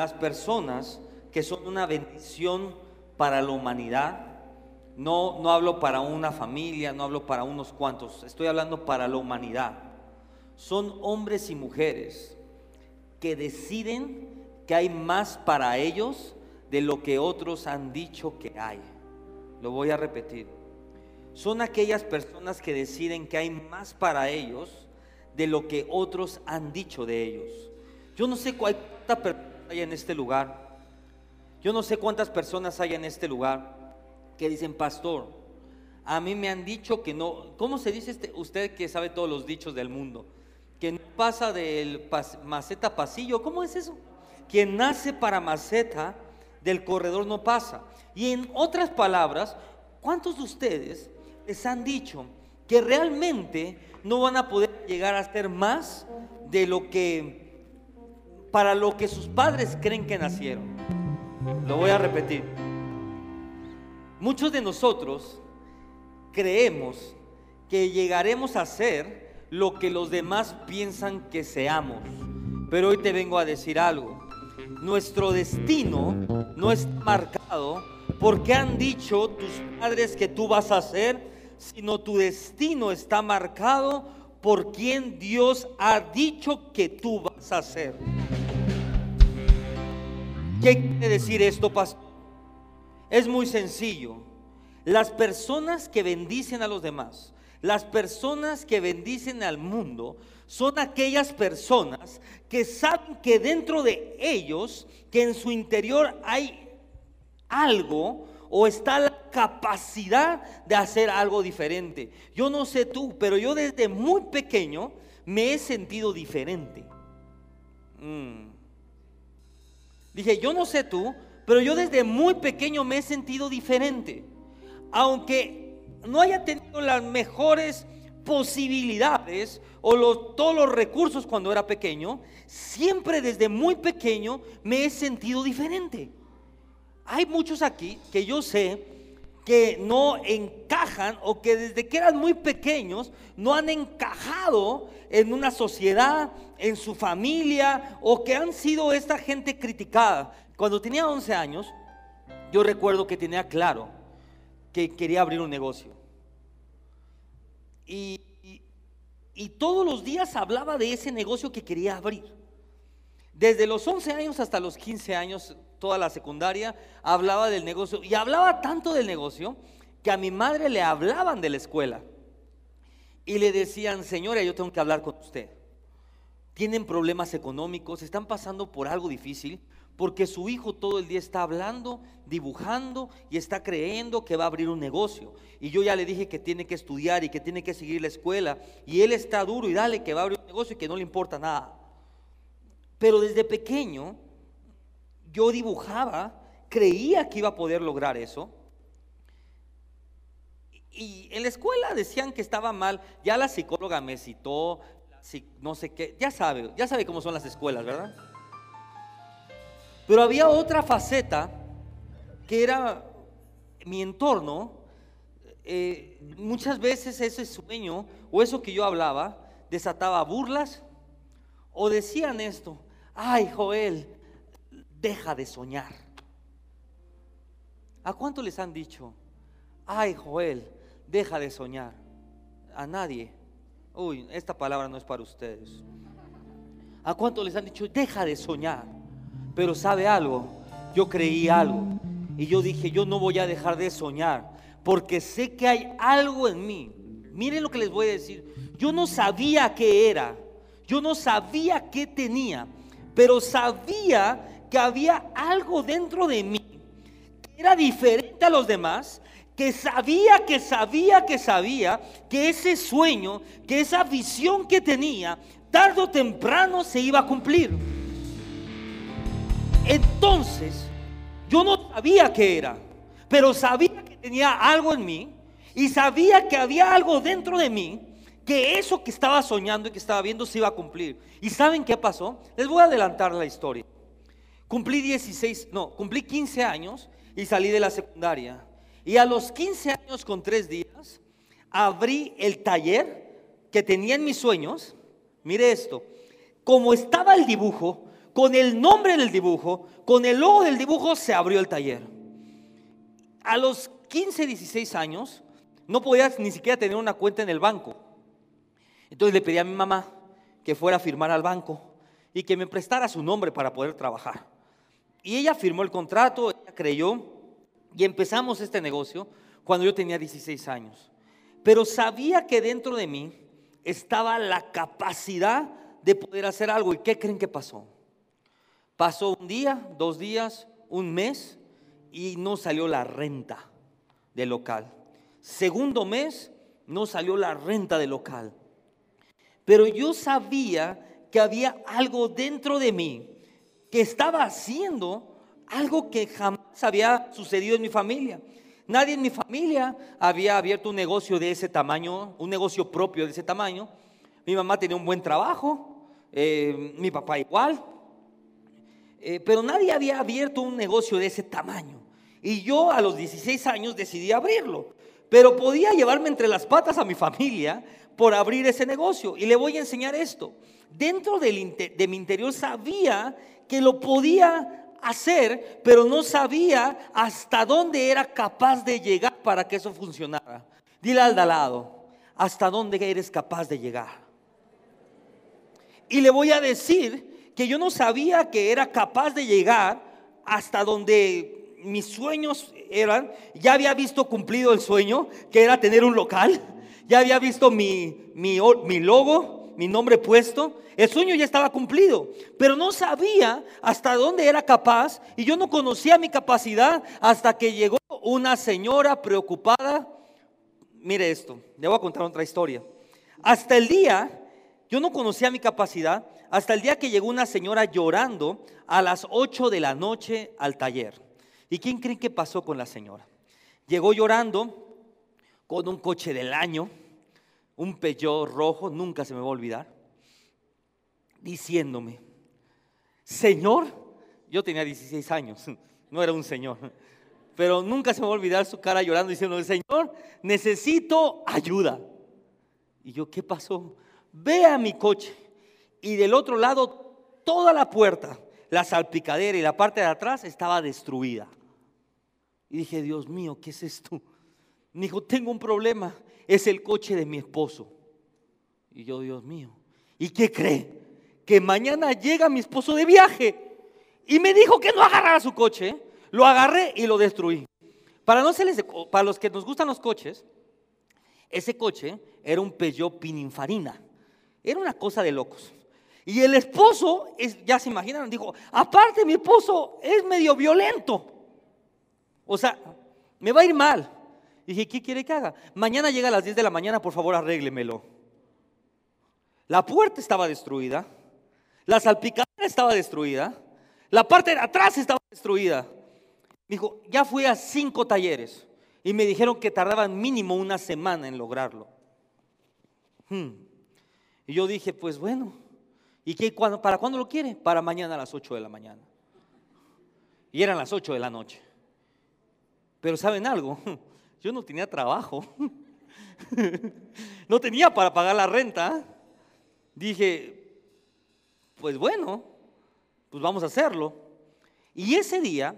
las personas que son una bendición para la humanidad. No, no hablo para una familia, no hablo para unos cuantos, estoy hablando para la humanidad. Son hombres y mujeres que deciden que hay más para ellos de lo que otros han dicho que hay. Lo voy a repetir. Son aquellas personas que deciden que hay más para ellos de lo que otros han dicho de ellos. Yo no sé cuántas personas hay en este lugar. Yo no sé cuántas personas hay en este lugar que dicen, pastor, a mí me han dicho que no, ¿cómo se dice este, usted que sabe todos los dichos del mundo? Que no pasa del maceta pasillo, ¿cómo es eso? Quien nace para maceta del corredor no pasa. Y en otras palabras, ¿cuántos de ustedes les han dicho que realmente no van a poder llegar a ser más de lo que, para lo que sus padres creen que nacieron? Lo voy a repetir. Muchos de nosotros creemos que llegaremos a ser lo que los demás piensan que seamos. Pero hoy te vengo a decir algo nuestro destino no es marcado porque han dicho tus padres que tú vas a ser, sino tu destino está marcado por quien Dios ha dicho que tú vas a ser. ¿Qué quiere decir esto, pastor? Es muy sencillo. Las personas que bendicen a los demás, las personas que bendicen al mundo, son aquellas personas que saben que dentro de ellos, que en su interior hay algo o está la capacidad de hacer algo diferente. Yo no sé tú, pero yo desde muy pequeño me he sentido diferente. Mm. Dije, yo no sé tú, pero yo desde muy pequeño me he sentido diferente. Aunque no haya tenido las mejores posibilidades o todos los recursos cuando era pequeño, siempre desde muy pequeño me he sentido diferente. Hay muchos aquí que yo sé que no encajan o que desde que eran muy pequeños no han encajado en una sociedad, en su familia o que han sido esta gente criticada. Cuando tenía 11 años, yo recuerdo que tenía claro que quería abrir un negocio. Y, todos los días hablaba de ese negocio que quería abrir. Desde los 11 años hasta los 15 años, toda la secundaria, hablaba del negocio. Y hablaba tanto del negocio que a mi madre le hablaban de la escuela. Y le decían, señora, yo tengo que hablar con usted. Tienen problemas económicos, están pasando por algo difícil porque su hijo todo el día está hablando, dibujando y está creyendo que va a abrir un negocio. Y yo ya le dije que tiene que estudiar y que tiene que seguir la escuela. Y él está duro y dale que va a abrir un negocio y que no le importa nada. Pero desde pequeño yo dibujaba, creía que iba a poder lograr eso. Y en la escuela decían que estaba mal. Ya la psicóloga me citó, no sé qué. Ya sabe, ya sabe cómo son las escuelas, ¿verdad? Pero había otra faceta que era mi entorno. Eh, muchas veces ese sueño o eso que yo hablaba desataba burlas o decían esto, ay Joel, deja de soñar. ¿A cuánto les han dicho, ay Joel, deja de soñar? A nadie. Uy, esta palabra no es para ustedes. ¿A cuánto les han dicho, deja de soñar? Pero sabe algo, yo creí algo y yo dije, yo no voy a dejar de soñar porque sé que hay algo en mí. Miren lo que les voy a decir. Yo no sabía qué era, yo no sabía qué tenía, pero sabía que había algo dentro de mí que era diferente a los demás, que sabía, que sabía, que sabía que ese sueño, que esa visión que tenía, tarde o temprano se iba a cumplir. Entonces, yo no sabía qué era, pero sabía que tenía algo en mí y sabía que había algo dentro de mí que eso que estaba soñando y que estaba viendo se iba a cumplir. ¿Y saben qué pasó? Les voy a adelantar la historia. Cumplí 16, no, cumplí 15 años y salí de la secundaria. Y a los 15 años con tres días, abrí el taller que tenía en mis sueños. Mire esto, como estaba el dibujo, con el nombre del dibujo, con el logo del dibujo, se abrió el taller. A los 15, 16 años, no podía ni siquiera tener una cuenta en el banco. Entonces le pedí a mi mamá que fuera a firmar al banco y que me prestara su nombre para poder trabajar. Y ella firmó el contrato, ella creyó y empezamos este negocio cuando yo tenía 16 años. Pero sabía que dentro de mí estaba la capacidad de poder hacer algo. ¿Y qué creen que pasó? Pasó un día, dos días, un mes y no salió la renta del local. Segundo mes, no salió la renta del local. Pero yo sabía que había algo dentro de mí que estaba haciendo algo que jamás había sucedido en mi familia. Nadie en mi familia había abierto un negocio de ese tamaño, un negocio propio de ese tamaño. Mi mamá tenía un buen trabajo, eh, mi papá igual, eh, pero nadie había abierto un negocio de ese tamaño. Y yo a los 16 años decidí abrirlo, pero podía llevarme entre las patas a mi familia por abrir ese negocio. Y le voy a enseñar esto. Dentro de mi interior sabía que lo podía hacer, pero no sabía hasta dónde era capaz de llegar para que eso funcionara. Dile al de lado, ¿hasta dónde eres capaz de llegar? Y le voy a decir que yo no sabía que era capaz de llegar hasta donde mis sueños eran. Ya había visto cumplido el sueño, que era tener un local. Ya había visto mi, mi, mi logo, mi nombre puesto, el sueño ya estaba cumplido, pero no sabía hasta dónde era capaz y yo no conocía mi capacidad hasta que llegó una señora preocupada. Mire esto, le voy a contar otra historia. Hasta el día, yo no conocía mi capacidad, hasta el día que llegó una señora llorando a las 8 de la noche al taller. ¿Y quién cree que pasó con la señora? Llegó llorando con un coche del año, un Peugeot rojo, nunca se me va a olvidar, diciéndome, Señor, yo tenía 16 años, no era un señor, pero nunca se me va a olvidar su cara llorando diciendo, Señor, necesito ayuda. Y yo, ¿qué pasó? Ve a mi coche y del otro lado toda la puerta, la salpicadera y la parte de atrás estaba destruida. Y dije, Dios mío, ¿qué es esto? Me dijo, tengo un problema es el coche de mi esposo. Y yo, Dios mío, ¿y qué cree? Que mañana llega mi esposo de viaje. Y me dijo que no agarrara su coche. Lo agarré y lo destruí. Para, no para los que nos gustan los coches, ese coche era un Peugeot Pininfarina. Era una cosa de locos. Y el esposo, es, ya se imaginan, dijo, aparte mi esposo es medio violento. O sea, me va a ir mal. Dije, ¿qué quiere que haga? Mañana llega a las 10 de la mañana, por favor, arréglemelo. La puerta estaba destruida, la salpicadera estaba destruida, la parte de atrás estaba destruida. Dijo, ya fui a cinco talleres y me dijeron que tardaban mínimo una semana en lograrlo. Hmm. Y yo dije, pues bueno, ¿y qué, para cuándo lo quiere? Para mañana a las 8 de la mañana. Y eran las 8 de la noche. Pero ¿saben algo? Yo no tenía trabajo. no tenía para pagar la renta. Dije, pues bueno, pues vamos a hacerlo. Y ese día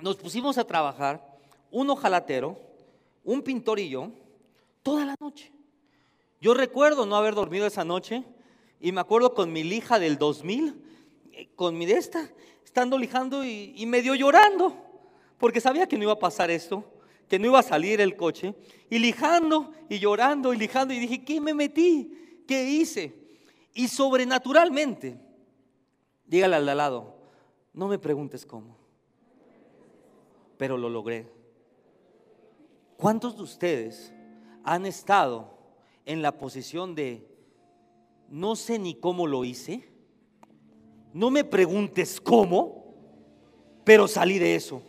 nos pusimos a trabajar, un ojalatero, un pintor y yo, toda la noche. Yo recuerdo no haber dormido esa noche y me acuerdo con mi lija del 2000, eh, con mi de esta, estando lijando y, y medio llorando, porque sabía que no iba a pasar esto que no iba a salir el coche, y lijando y llorando y lijando, y dije, ¿qué me metí? ¿Qué hice? Y sobrenaturalmente, dígale al lado, no me preguntes cómo, pero lo logré. ¿Cuántos de ustedes han estado en la posición de, no sé ni cómo lo hice? No me preguntes cómo, pero salí de eso.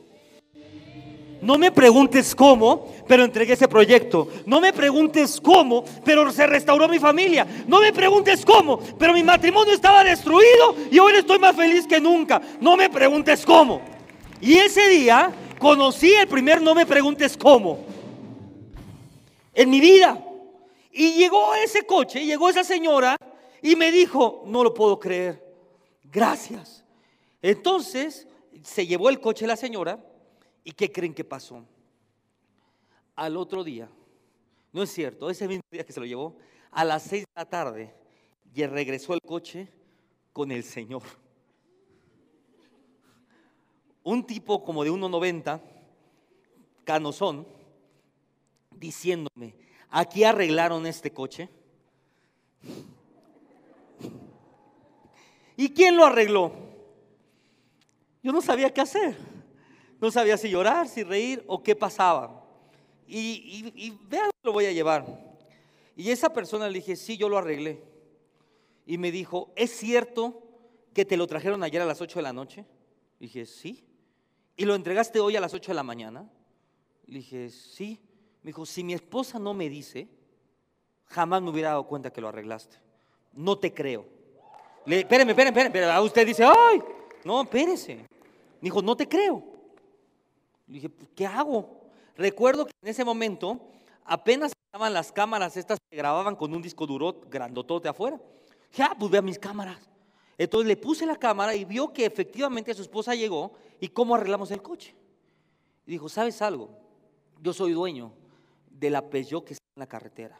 No me preguntes cómo, pero entregué ese proyecto. No me preguntes cómo, pero se restauró mi familia. No me preguntes cómo, pero mi matrimonio estaba destruido y hoy estoy más feliz que nunca. No me preguntes cómo. Y ese día conocí el primer no me preguntes cómo en mi vida. Y llegó ese coche, llegó esa señora y me dijo, no lo puedo creer. Gracias. Entonces, se llevó el coche la señora y ¿qué creen que pasó? Al otro día, no es cierto, ese mismo día que se lo llevó, a las seis de la tarde, y regresó el coche con el Señor. Un tipo como de 1,90, canosón, diciéndome, aquí arreglaron este coche. ¿Y quién lo arregló? Yo no sabía qué hacer. No sabía si llorar, si reír o qué pasaba. Y, y, vean, lo voy a llevar. Y esa persona le dije, sí, yo lo arreglé. Y me dijo, ¿es cierto que te lo trajeron ayer a las 8 de la noche? dije, sí. ¿Y lo entregaste hoy a las 8 de la mañana? Le dije, sí. Me dijo, si mi esposa no me dice, jamás me hubiera dado cuenta que lo arreglaste. No te creo. Le, espéreme, espéreme, espéreme. Usted dice, ay, no, espérese. Me dijo, no te creo. Le dije, pues, ¿qué hago? Recuerdo que en ese momento apenas estaban las cámaras estas que grababan con un disco duro grandotote afuera. Ya, ah, pues vea mis cámaras. Entonces le puse la cámara y vio que efectivamente su esposa llegó y cómo arreglamos el coche. Y dijo, ¿sabes algo? Yo soy dueño de la Peugeot que está en la carretera.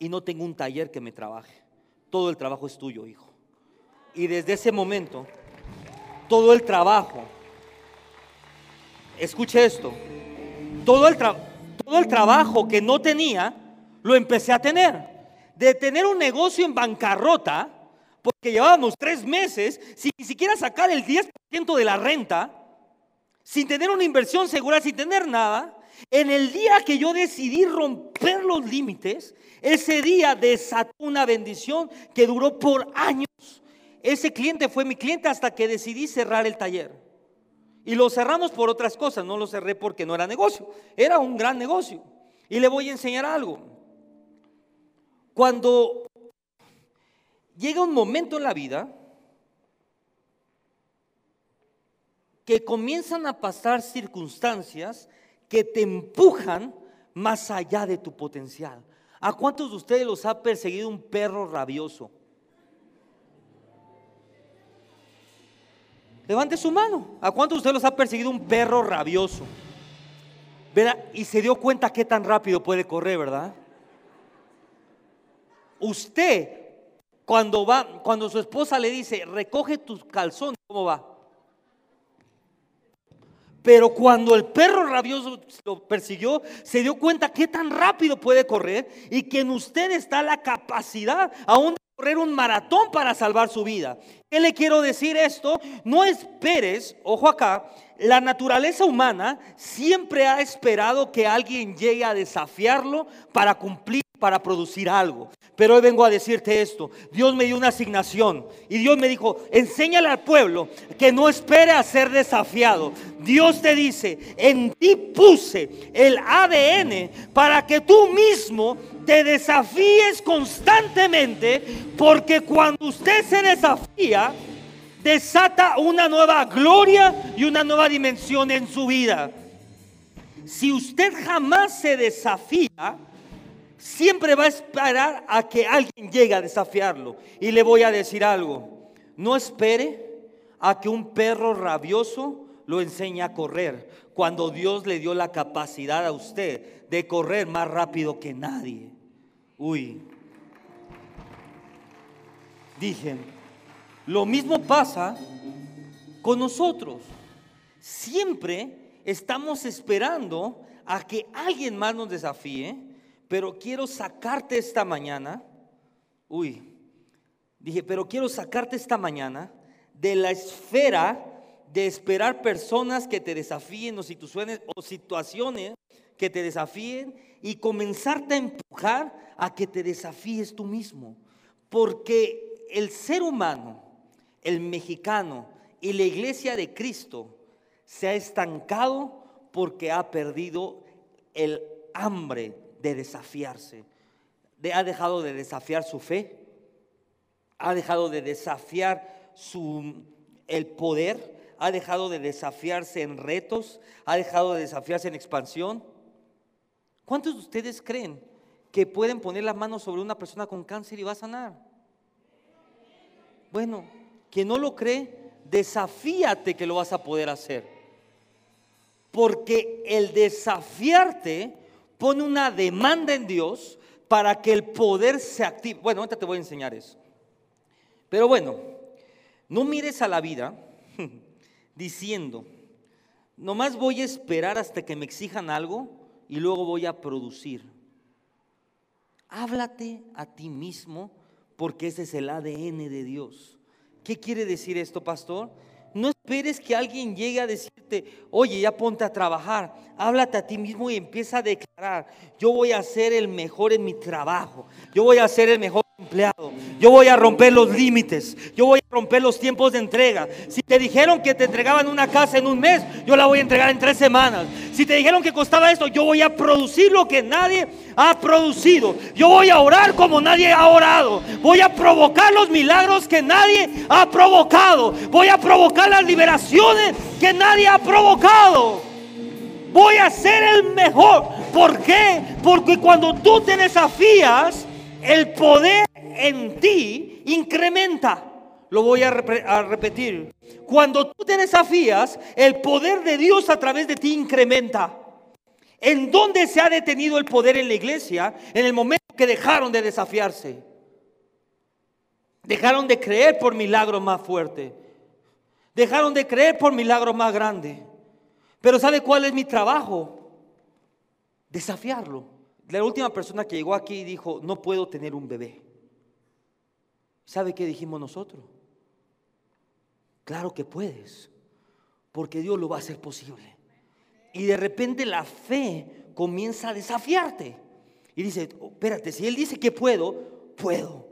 Y no tengo un taller que me trabaje. Todo el trabajo es tuyo, hijo. Y desde ese momento, todo el trabajo, escuche esto, todo el, trabajo que no tenía, lo empecé a tener de tener un negocio en bancarrota, porque llevábamos tres meses sin ni siquiera sacar el 10% de la renta, sin tener una inversión segura, sin tener nada, en el día que yo decidí romper los límites, ese día desató una bendición que duró por años. Ese cliente fue mi cliente hasta que decidí cerrar el taller. Y lo cerramos por otras cosas, no lo cerré porque no era negocio, era un gran negocio. Y le voy a enseñar algo. Cuando llega un momento en la vida que comienzan a pasar circunstancias que te empujan más allá de tu potencial. ¿A cuántos de ustedes los ha perseguido un perro rabioso? Levante su mano. ¿A cuántos de ustedes los ha perseguido un perro rabioso? Y se dio cuenta qué tan rápido puede correr, ¿verdad? Usted, cuando va, cuando su esposa le dice, recoge tus calzones, ¿cómo va? Pero cuando el perro rabioso lo persiguió, se dio cuenta que tan rápido puede correr y que en usted está la capacidad aún correr un maratón para salvar su vida. ¿Qué le quiero decir esto? No esperes, ojo acá, la naturaleza humana siempre ha esperado que alguien llegue a desafiarlo para cumplir para producir algo. Pero hoy vengo a decirte esto. Dios me dio una asignación y Dios me dijo, enséñale al pueblo que no espere a ser desafiado. Dios te dice, en ti puse el ADN para que tú mismo te desafíes constantemente, porque cuando usted se desafía, desata una nueva gloria y una nueva dimensión en su vida. Si usted jamás se desafía, siempre va a esperar a que alguien llegue a desafiarlo. Y le voy a decir algo, no espere a que un perro rabioso lo enseñe a correr, cuando Dios le dio la capacidad a usted de correr más rápido que nadie. Uy, dije, lo mismo pasa con nosotros. Siempre estamos esperando a que alguien más nos desafíe pero quiero sacarte esta mañana, uy, dije, pero quiero sacarte esta mañana de la esfera de esperar personas que te desafíen o situaciones, o situaciones que te desafíen y comenzarte a empujar a que te desafíes tú mismo. Porque el ser humano, el mexicano y la iglesia de Cristo se ha estancado porque ha perdido el hambre de desafiarse. ha dejado de desafiar su fe. Ha dejado de desafiar su, el poder. Ha dejado de desafiarse en retos. Ha dejado de desafiarse en expansión. ¿Cuántos de ustedes creen que pueden poner las manos sobre una persona con cáncer y va a sanar? Bueno, quien no lo cree, desafíate que lo vas a poder hacer. Porque el desafiarte pone una demanda en Dios para que el poder se active. Bueno, ahorita te voy a enseñar eso. Pero bueno, no mires a la vida diciendo, nomás voy a esperar hasta que me exijan algo y luego voy a producir. Háblate a ti mismo porque ese es el ADN de Dios. ¿Qué quiere decir esto, pastor? No esperes que alguien llegue a decirte, oye, ya ponte a trabajar. Háblate a ti mismo y empieza a declarar, yo voy a ser el mejor en mi trabajo. Yo voy a ser el mejor empleado. Yo voy a romper los límites. Yo voy a romper los tiempos de entrega. Si te dijeron que te entregaban una casa en un mes, yo la voy a entregar en tres semanas. Si te dijeron que costaba esto, yo voy a producir lo que nadie ha producido. Yo voy a orar como nadie ha orado. Voy a provocar los milagros que nadie ha provocado. Voy a provocar las liberaciones que nadie ha provocado. Voy a ser el mejor. ¿Por qué? Porque cuando tú te desafías, el poder en ti incrementa. Lo voy a, repetir. Cuando tú te desafías, el poder de Dios a través de ti incrementa. ¿En dónde se ha detenido el poder en la iglesia? En el momento que dejaron de desafiarse. Dejaron de creer por milagros más fuertes. Dejaron de creer por milagros más grandes. Pero ¿sabe cuál es mi trabajo? Desafiarlo. La última persona que llegó aquí dijo, no puedo tener un bebé. ¿Sabe qué dijimos nosotros? Claro que puedes, porque Dios lo va a hacer posible. Y de repente la fe comienza a desafiarte. Y dice, oh, espérate, si Él dice que puedo, puedo.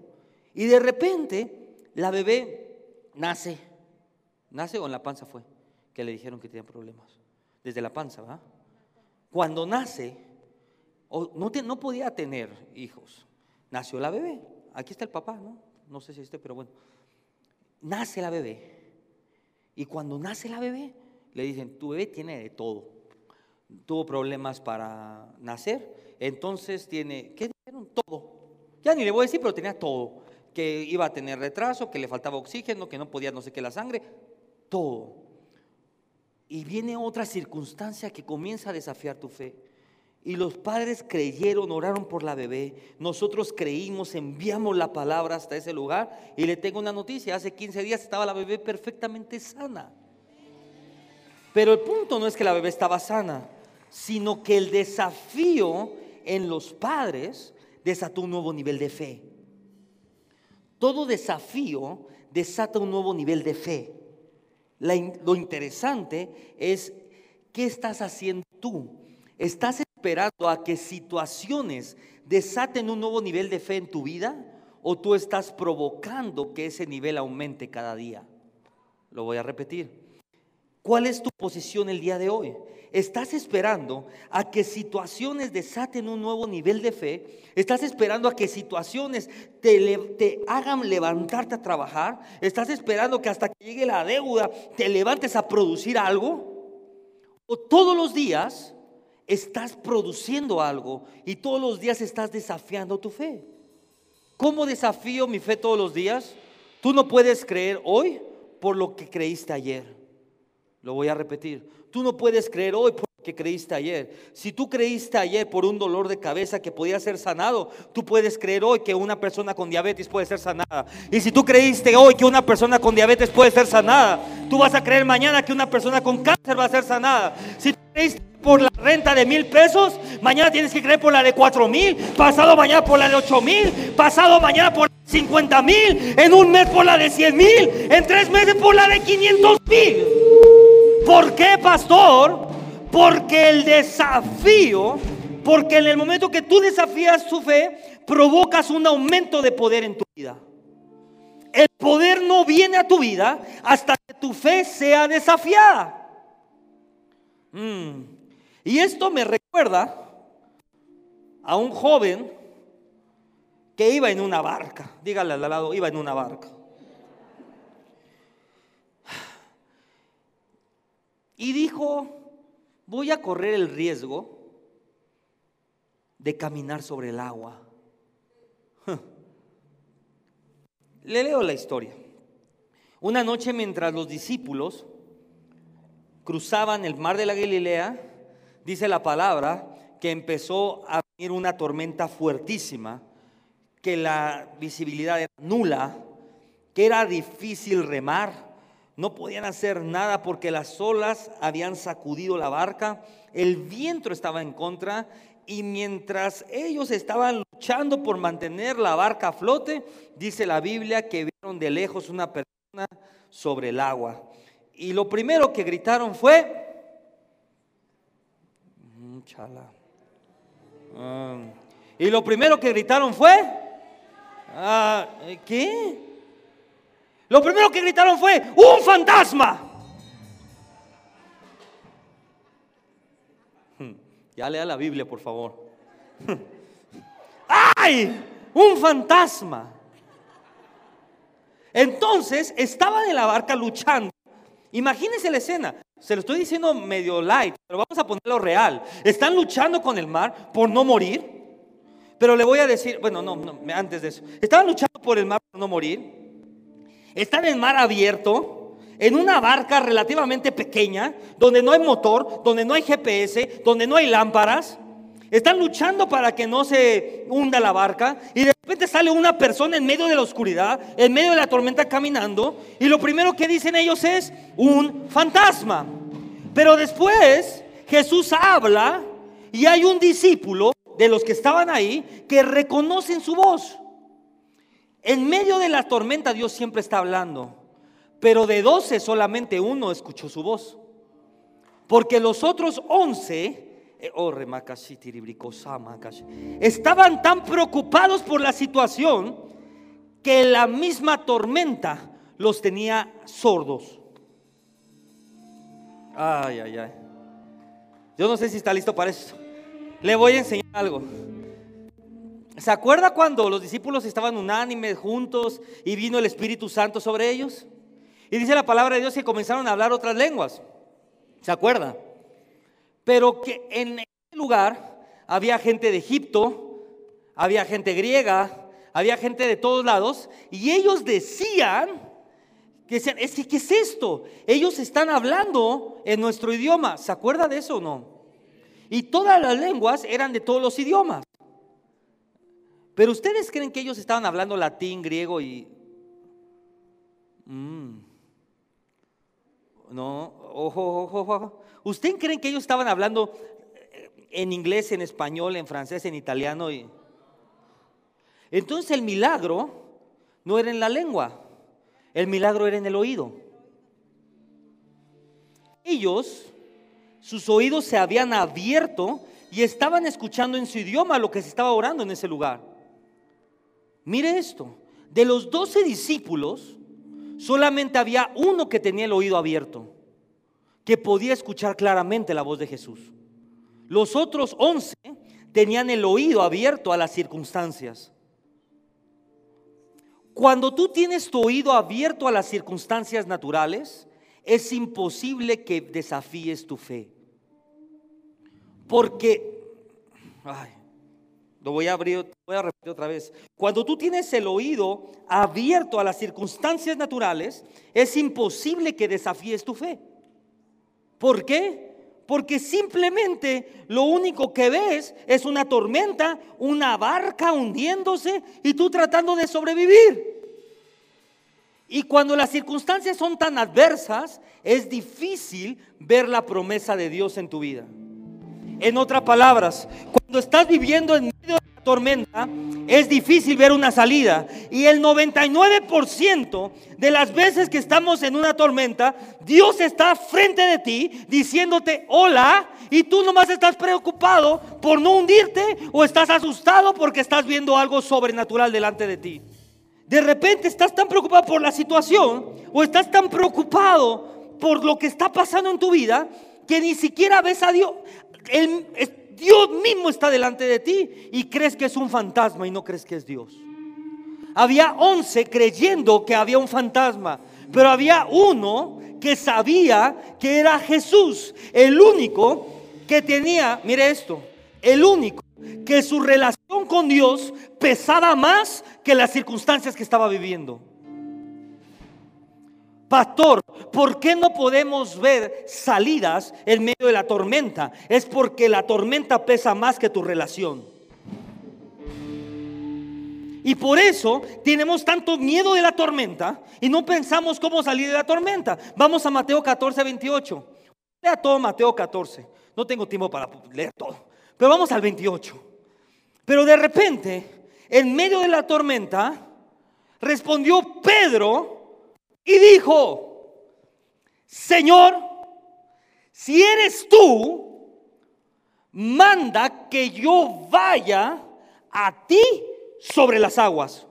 Y de repente la bebé nace. ¿Nace o en la panza fue? Que le dijeron que tenía problemas. Desde la panza, ¿va? Cuando nace, no, podía tener hijos. Nació la bebé. Aquí está el papá, ¿no? No sé si este, pero bueno. Nace la bebé. Y cuando nace la bebé, le dicen, tu bebé tiene de todo. Tuvo problemas para nacer, entonces tiene, ¿qué dijeron? Todo. Ya ni le voy a decir, pero tenía todo. Que iba a tener retraso, que le faltaba oxígeno, que no podía no sé qué la sangre, todo. Y viene otra circunstancia que comienza a desafiar tu fe. Y los padres creyeron, oraron por la bebé. Nosotros creímos, enviamos la palabra hasta ese lugar. Y le tengo una noticia, hace 15 días estaba la bebé perfectamente sana. Pero el punto no es que la bebé estaba sana, sino que el desafío en los padres desató un nuevo nivel de fe. Todo desafío desata un nuevo nivel de fe. lo interesante es, ¿qué estás haciendo tú? ¿Estás esperando a que situaciones desaten un nuevo nivel de fe en tu vida o tú estás provocando que ese nivel aumente cada día? Lo voy a repetir. ¿Cuál es tu posición el día de hoy? ¿Estás esperando a que situaciones desaten un nuevo nivel de fe? ¿Estás esperando a que situaciones te, te, hagan levantarte a trabajar? ¿Estás esperando que hasta que llegue la deuda te levantes a producir algo? ¿O todos los días estás produciendo algo y todos los días estás desafiando tu fe. ¿Cómo desafío mi fe todos los días? Tú no puedes creer hoy por lo que creíste ayer. Lo voy a repetir. Tú no puedes creer hoy por que creíste ayer. Si tú creíste ayer por un dolor de cabeza que podía ser sanado, tú puedes creer hoy que una persona con diabetes puede ser sanada. Y si tú creíste hoy que una persona con diabetes puede ser sanada, tú vas a creer mañana que una persona con cáncer va a ser sanada. Si tú creíste por la renta de mil pesos, mañana tienes que creer por la de cuatro mil, pasado mañana por la de ocho mil, pasado mañana por cincuenta mil, en un mes por la de cien mil, en tres meses por la de quinientos mil. ¿Por qué, pastor? Porque el desafío, porque en el momento que tú desafías tu fe, provocas un aumento de poder en tu vida. El poder no viene a tu vida hasta que tu fe sea desafiada. Mm. Y esto me recuerda a un joven que iba en una barca. Dígale al lado, iba en una barca. Y dijo, voy a correr el riesgo de caminar sobre el agua. Le leo la historia. Una noche mientras los discípulos cruzaban el mar de la Galilea, dice la palabra que empezó a venir una tormenta fuertísima, que la visibilidad era nula, que era difícil remar, no podían hacer nada porque las olas habían sacudido la barca, el viento estaba en contra y mientras ellos estaban luchando por mantener la barca a flote, dice la Biblia que vieron de lejos una persona sobre el agua. Y lo primero que gritaron fue, mm, ah, y lo primero que gritaron fue, ah, ¿qué? Lo primero que gritaron fue, un fantasma. Hmm, ya lea la Biblia, por favor. ¡Ay! Un fantasma. Entonces estaban en la barca luchando. Imagínense la escena. Se lo estoy diciendo medio light, pero vamos a ponerlo real. Están luchando con el mar por no morir. Pero le voy a decir, bueno, no, no, antes de eso. Estaban luchando por el mar por no morir. Están en mar abierto, en una barca relativamente pequeña, donde no hay motor, donde no hay GPS, donde no hay lámparas. Están luchando para que no se hunda la barca y de repente sale una persona en medio de la oscuridad, en medio de la tormenta caminando y lo primero que dicen ellos es un fantasma. Pero después Jesús habla y hay un discípulo de los que estaban ahí que reconocen su voz. En medio de la tormenta Dios siempre está hablando, pero de doce solamente uno escuchó su voz. Porque los otros once eh, oh, estaban tan preocupados por la situación que la misma tormenta los tenía sordos. Ay, ay, ay. Yo no sé si está listo para eso. Le voy a enseñar algo. ¿Se acuerda cuando los discípulos estaban unánimes juntos y vino el Espíritu Santo sobre ellos? Y dice la palabra de Dios que comenzaron a hablar otras lenguas. ¿Se acuerda? Pero que en ese lugar había gente de Egipto, había gente griega, había gente de todos lados, y ellos decían, que decían, es que, ¿qué es esto? Ellos están hablando en nuestro idioma. ¿Se acuerda de eso o no? Y todas las lenguas eran de todos los idiomas. Pero ustedes creen que ellos estaban hablando latín, griego y... Mm. No, ojo, ojo, ojo. ¿Ustedes creen que ellos estaban hablando eh, en inglés, en español, en francés, en italiano? Y... Entonces el milagro no era en la lengua, el milagro era en el oído. Ellos, sus oídos se habían abierto y estaban escuchando en su idioma lo que se estaba orando en ese lugar. Mire esto, de los doce discípulos, solamente había uno que tenía el oído abierto, que podía escuchar claramente la voz de Jesús. Los otros once tenían el oído abierto a las circunstancias. Cuando tú tienes tu oído abierto a las circunstancias naturales, es imposible que desafíes tu fe. Porque, ay, lo voy a abrir, voy a repetir otra vez. Cuando tú tienes el oído abierto a las circunstancias naturales, es imposible que desafíes tu fe. ¿Por qué? Porque simplemente lo único que ves es una tormenta, una barca hundiéndose y tú tratando de sobrevivir. Y cuando las circunstancias son tan adversas, es difícil ver la promesa de Dios en tu vida. En otras palabras, cuando estás viviendo en medio de la tormenta, es difícil ver una salida. Y el 99% de las veces que estamos en una tormenta, Dios está frente de ti diciéndote hola y tú nomás estás preocupado por no hundirte o estás asustado porque estás viendo algo sobrenatural delante de ti. De repente estás tan preocupado por la situación o estás tan preocupado por lo que está pasando en tu vida que ni siquiera ves a Dios, Dios mismo está delante de ti y crees que es un fantasma y no crees que es Dios. Había once creyendo que había un fantasma, pero había uno que sabía que era Jesús, el único que tenía, mire esto, el único que su relación con Dios pesaba más que las circunstancias que estaba viviendo. Pastor, ¿por qué no podemos ver salidas en medio de la tormenta? Es porque la tormenta pesa más que tu relación. Y por eso tenemos tanto miedo de la tormenta y no pensamos cómo salir de la tormenta. Vamos a Mateo 14, 28. Lea todo Mateo 14. No tengo tiempo para leer todo. Pero vamos al 28. Pero de repente, en medio de la tormenta, respondió Pedro y dijo, Señor, si eres tú, manda que yo vaya a ti sobre las aguas.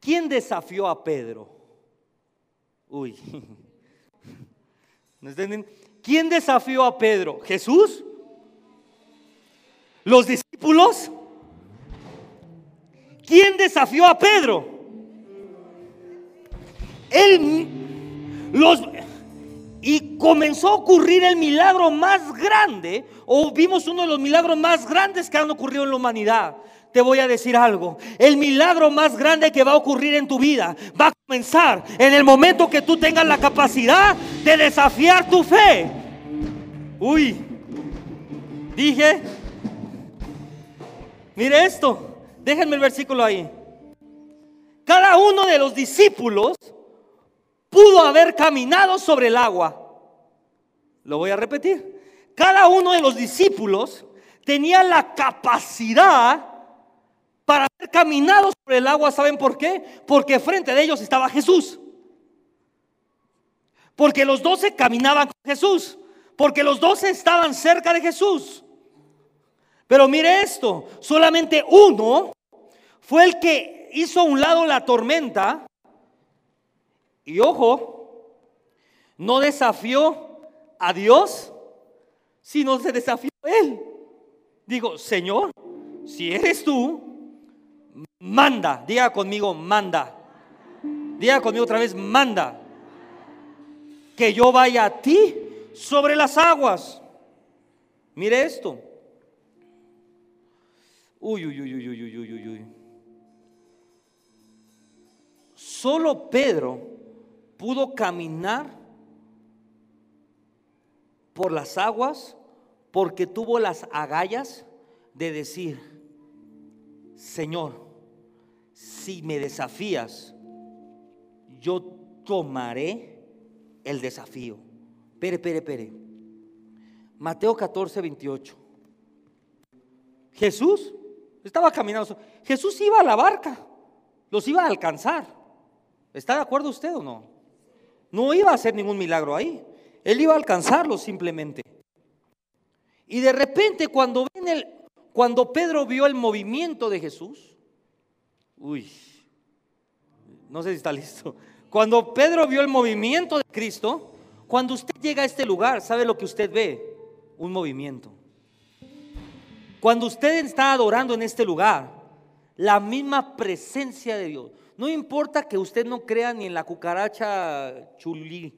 ¿Quién desafió a Pedro? Uy. ¿Quién desafió a Pedro? ¿Jesús? ¿Los discípulos? ¿Quién desafió a Pedro? Él los y comenzó a ocurrir el milagro más grande, o vimos uno de los milagros más grandes que han ocurrido en la humanidad. Te voy a decir algo, el milagro más grande que va a ocurrir en tu vida va a comenzar en el momento que tú tengas la capacidad de desafiar tu fe. Uy, dije, mire esto, déjenme el versículo ahí. Cada uno de los discípulos pudo haber caminado sobre el agua. Lo voy a repetir. Cada uno de los discípulos tenía la capacidad para haber caminado sobre el agua. ¿Saben por qué? Porque frente de ellos estaba Jesús. Porque los doce caminaban con Jesús. Porque los doce estaban cerca de Jesús. Pero mire esto, solamente uno fue el que hizo a un lado la tormenta y ojo, no desafió a Dios, sino se desafió a Él. Digo, Señor, si eres tú, manda, diga conmigo, manda. Diga conmigo otra vez, manda. Que yo vaya a ti sobre las aguas. Mire esto. Uy, uy, uy, uy, uy, uy, uy, uy. Solo Pedro pudo caminar por las aguas porque tuvo las agallas de decir, Señor, si me desafías, yo tomaré el desafío. Pere, pere, pere. Mateo 14, 28. Jesús estaba caminando. Jesús iba a la barca, los iba a alcanzar. ¿Está de acuerdo usted o no? No iba a hacer ningún milagro ahí. Él iba a alcanzarlo simplemente. Y de repente cuando, ven cuando Pedro vio el movimiento de Jesús, uy, no sé si está listo. Cuando Pedro vio el movimiento de Cristo, cuando usted llega a este lugar, ¿sabe lo que usted ve? Un movimiento. Cuando usted está adorando en este lugar, la misma presencia de Dios. No importa que usted no crea ni en la cucaracha chulí.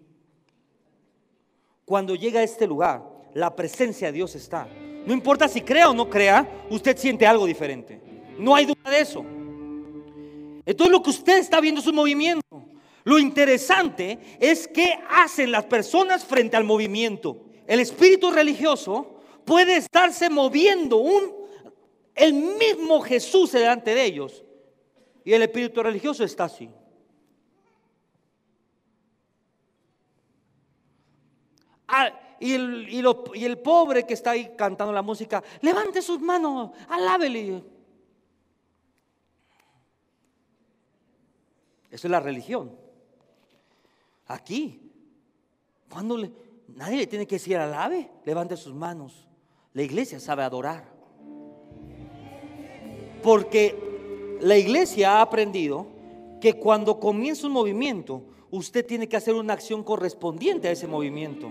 Cuando llega a este lugar, la presencia de Dios está. No importa si crea o no crea, usted siente algo diferente. No hay duda de eso. Entonces lo que usted está viendo es un movimiento. Lo interesante es qué hacen las personas frente al movimiento. El espíritu religioso puede estarse moviendo un, el mismo Jesús delante de ellos, y el espíritu religioso está así. Ah, y, el, pobre que está ahí cantando la música, levante sus manos, alábele. Eso es la religión. Aquí, cuando nadie le tiene que decir alabe, levante sus manos. La iglesia sabe adorar. Porque la iglesia ha aprendido que cuando comienza un movimiento, usted tiene que hacer una acción correspondiente a ese movimiento.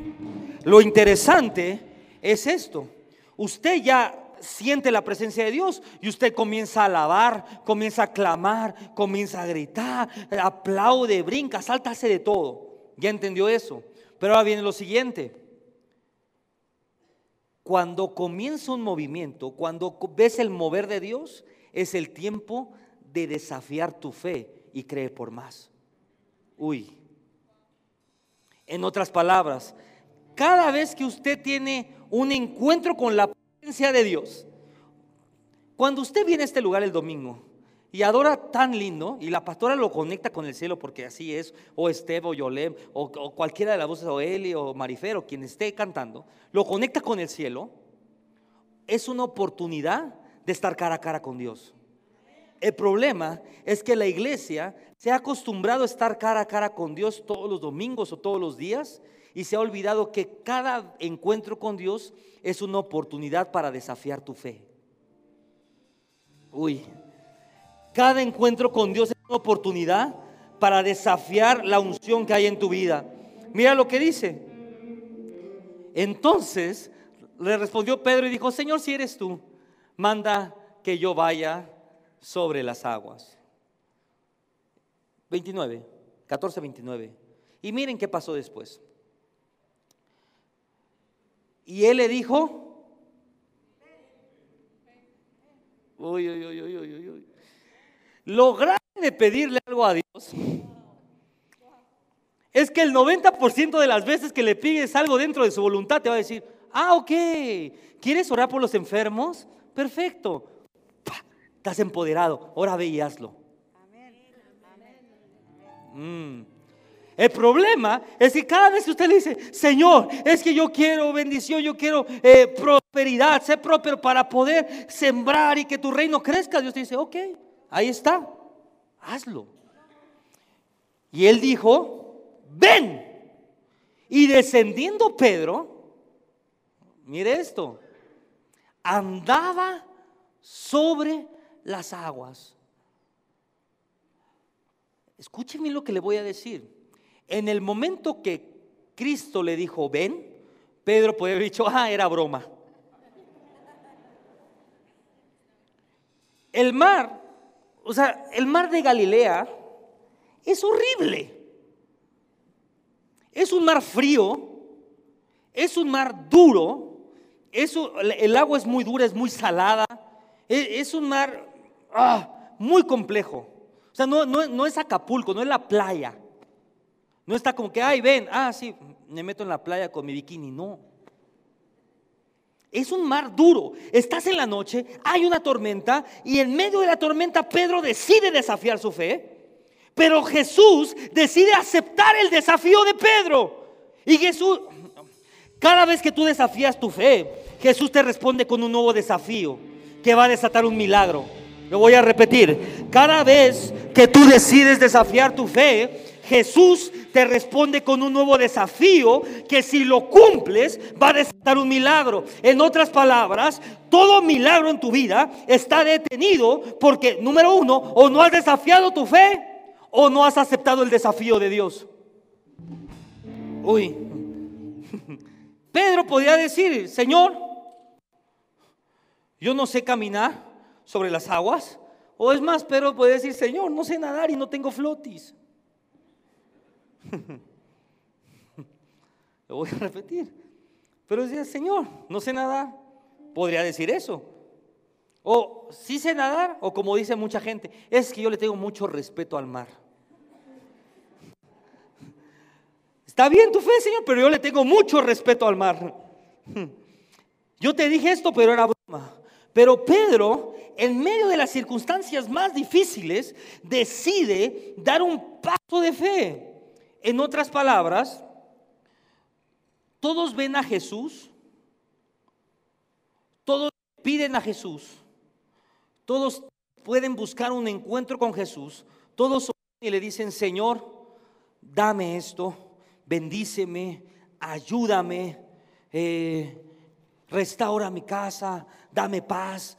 Lo interesante es esto. Usted ya siente la presencia de Dios y usted comienza a alabar, comienza a clamar, comienza a gritar, aplaude, brinca, salta, de todo. ¿Ya entendió eso? Pero ahora viene lo siguiente. Cuando comienza un movimiento, cuando ves el mover de Dios, es el tiempo de desafiar tu fe y creer por más. Uy. En otras palabras, cada vez que usted tiene un encuentro con la presencia de Dios, cuando usted viene a este lugar el domingo y adora tan lindo, y la pastora lo conecta con el cielo porque así es, o Estebo, o Yolem, o, cualquiera de las voces, o Eli, o Marifero, quien esté cantando, lo conecta con el cielo, es una oportunidad de estar cara a cara con Dios. El problema es que la iglesia se ha acostumbrado a estar cara a cara con Dios todos los domingos o todos los días y se ha olvidado que cada encuentro con Dios es una oportunidad para desafiar tu fe. Uy, cada encuentro con Dios es una oportunidad para desafiar la unción que hay en tu vida. Mira lo que dice. Entonces le respondió Pedro y dijo, Señor, si eres tú, manda que yo vaya sobre las aguas. 29, 14, 29. Y miren qué pasó después. Y él le dijo, uy, uy, uy, uy, uy, uy. Lo grande de pedirle algo a Dios es que el 90% de las veces que le pides algo dentro de su voluntad te va a decir, ah, ok, ¿quieres orar por los enfermos? Perfecto. Estás empoderado, ahora ve y hazlo. Mm. El problema es que cada vez que usted le dice, Señor, es que yo quiero bendición, yo quiero eh, prosperidad, ser próspero para poder sembrar y que tu reino crezca, Dios te dice, ok, ahí está, hazlo. Y él dijo, ven. Y descendiendo Pedro, mire esto, andaba sobre las aguas. Escúcheme lo que le voy a decir. En el momento que Cristo le dijo, ven, Pedro puede haber dicho, ah, era broma. El mar, o sea, el mar de Galilea es horrible. Es un mar frío, es un mar duro, el agua es muy dura, es muy salada, e, es, un mar ah, muy complejo. O sea, no, no es Acapulco, no es la playa. No está como que, ay, ven, ah, sí, me meto en la playa con mi bikini. No. Es un mar duro. Estás en la noche, hay una tormenta y en medio de la tormenta Pedro decide desafiar su fe. Pero Jesús decide aceptar el desafío de Pedro. Y Jesús, cada vez que tú desafías tu fe, Jesús te responde con un nuevo desafío que va a desatar un milagro. Lo voy a repetir. Cada vez que tú decides desafiar tu fe, Jesús te responde con un nuevo desafío que si lo cumples va a desatar un milagro. En otras palabras, todo milagro en tu vida está detenido porque, número uno, o no has desafiado tu fe o no has aceptado el desafío de Dios. Uy, Pedro podía decir, Señor, yo no sé caminar sobre las aguas. O es más, Pedro puede decir, Señor, no sé nadar y no tengo flotis. Lo voy a repetir. Pero decía, Señor, no sé nadar. Podría decir eso. O sí sé nadar, o como dice mucha gente, es que yo le tengo mucho respeto al mar. Está bien tu fe, Señor, pero yo le tengo mucho respeto al mar. Yo te dije esto, pero era broma. Pero Pedro, en medio de las circunstancias más difíciles, decide dar un paso de fe. En otras palabras, todos ven a Jesús, todos piden a Jesús, todos pueden buscar un encuentro con Jesús, todos y le dicen, Señor, dame esto, bendíceme, ayúdame, eh, restaura mi casa, dame paz.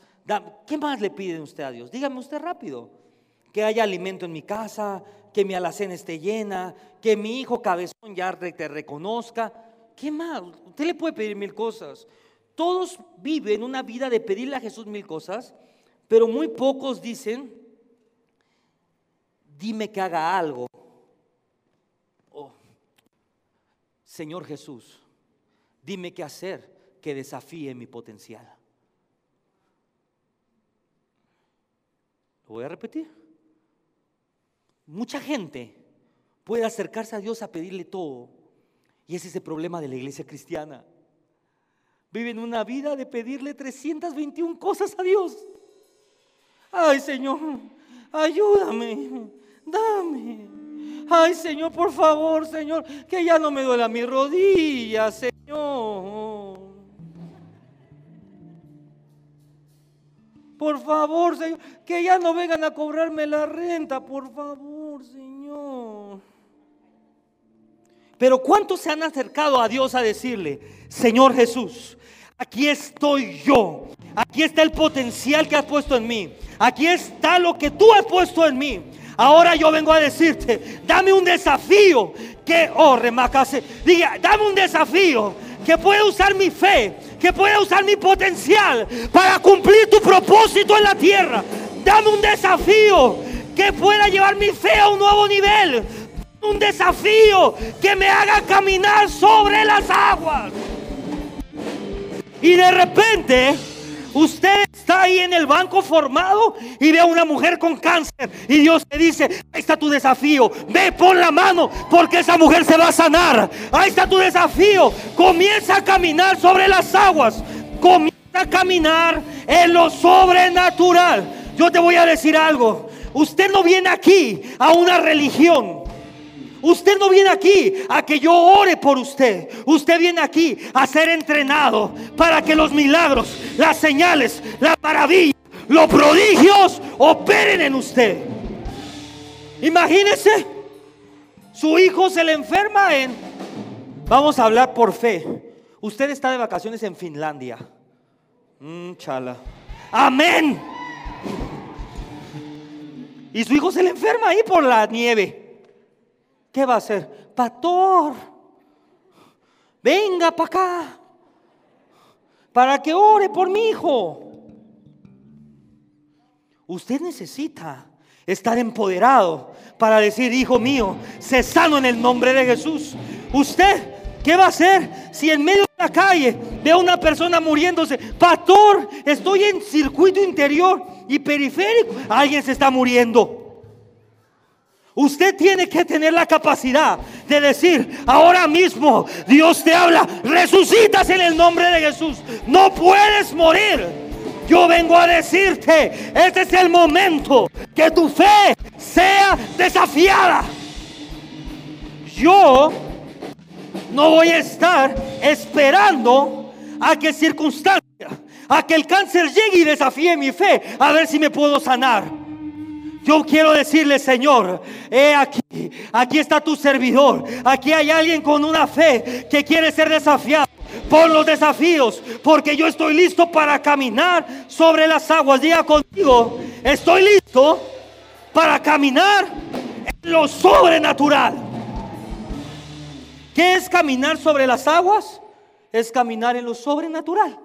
¿Qué más le piden usted a Dios? Dígame usted rápido. Que haya alimento en mi casa, que mi alacena esté llena, que mi hijo cabezón ya te reconozca. ¿Qué más? Usted le puede pedir mil cosas. Todos viven una vida de pedirle a Jesús mil cosas, pero muy pocos dicen, dime que haga algo. Oh, Señor Jesús, dime qué hacer que desafíe mi potencial. Lo voy a repetir. Mucha gente puede acercarse a Dios a pedirle todo. Y ese es el problema de la iglesia cristiana. Viven una vida de pedirle 321 cosas a Dios. Ay Señor, ayúdame, dame. Ay Señor, por favor, Señor, que ya no me duela mi rodilla, Señor. Por favor, Señor, que ya no vengan a cobrarme la renta, por favor, Señor. Pero ¿cuántos se han acercado a Dios a decirle, Señor Jesús, aquí estoy yo, aquí está el potencial que has puesto en mí, aquí está lo que tú has puesto en mí. Ahora yo vengo a decirte, dame un desafío que, oh, remacase, diga, dame un desafío que pueda usar mi fe, que pueda usar mi potencial para cumplir tu propósito en la tierra. Dame un desafío que pueda llevar mi fe a un nuevo nivel. Un desafío que me haga caminar sobre las aguas. Y de repente Usted está ahí en el banco formado y ve a una mujer con cáncer y Dios te dice, ahí está tu desafío, ve, pon la mano porque esa mujer se va a sanar. Ahí está tu desafío, comienza a caminar sobre las aguas, comienza a caminar en lo sobrenatural. Yo te voy a decir algo, usted no viene aquí a una religión. Usted no viene aquí a que yo ore por usted. Usted viene aquí a ser entrenado para que los milagros, las señales, las maravillas, los prodigios operen en usted. Imagínese, su hijo se le enferma en... Vamos a hablar por fe. Usted está de vacaciones en Finlandia. Mm, chala. Amén. Y su hijo se le enferma ahí por la nieve. ¿Qué va a hacer? Pastor, venga para acá, para que ore por mi hijo. Usted necesita estar empoderado para decir, hijo mío, sé sano en el nombre de Jesús. Usted, ¿qué va a hacer si en medio de la calle ve a una persona muriéndose? Pastor, estoy en circuito interior y periférico. Alguien se está muriendo. Usted tiene que tener la capacidad de decir, ahora mismo Dios te habla, resucitas en el nombre de Jesús, no puedes morir. Yo vengo a decirte, este es el momento que tu fe sea desafiada. Yo no voy a estar esperando a que circunstancia, a que el cáncer llegue y desafíe mi fe, a ver si me puedo sanar. Yo quiero decirle, Señor, he aquí, aquí está tu servidor. Aquí hay alguien con una fe que quiere ser desafiado por los desafíos, porque yo estoy listo para caminar sobre las aguas. Diga contigo, estoy listo para caminar en lo sobrenatural. ¿Qué es caminar sobre las aguas? Es caminar en lo sobrenatural.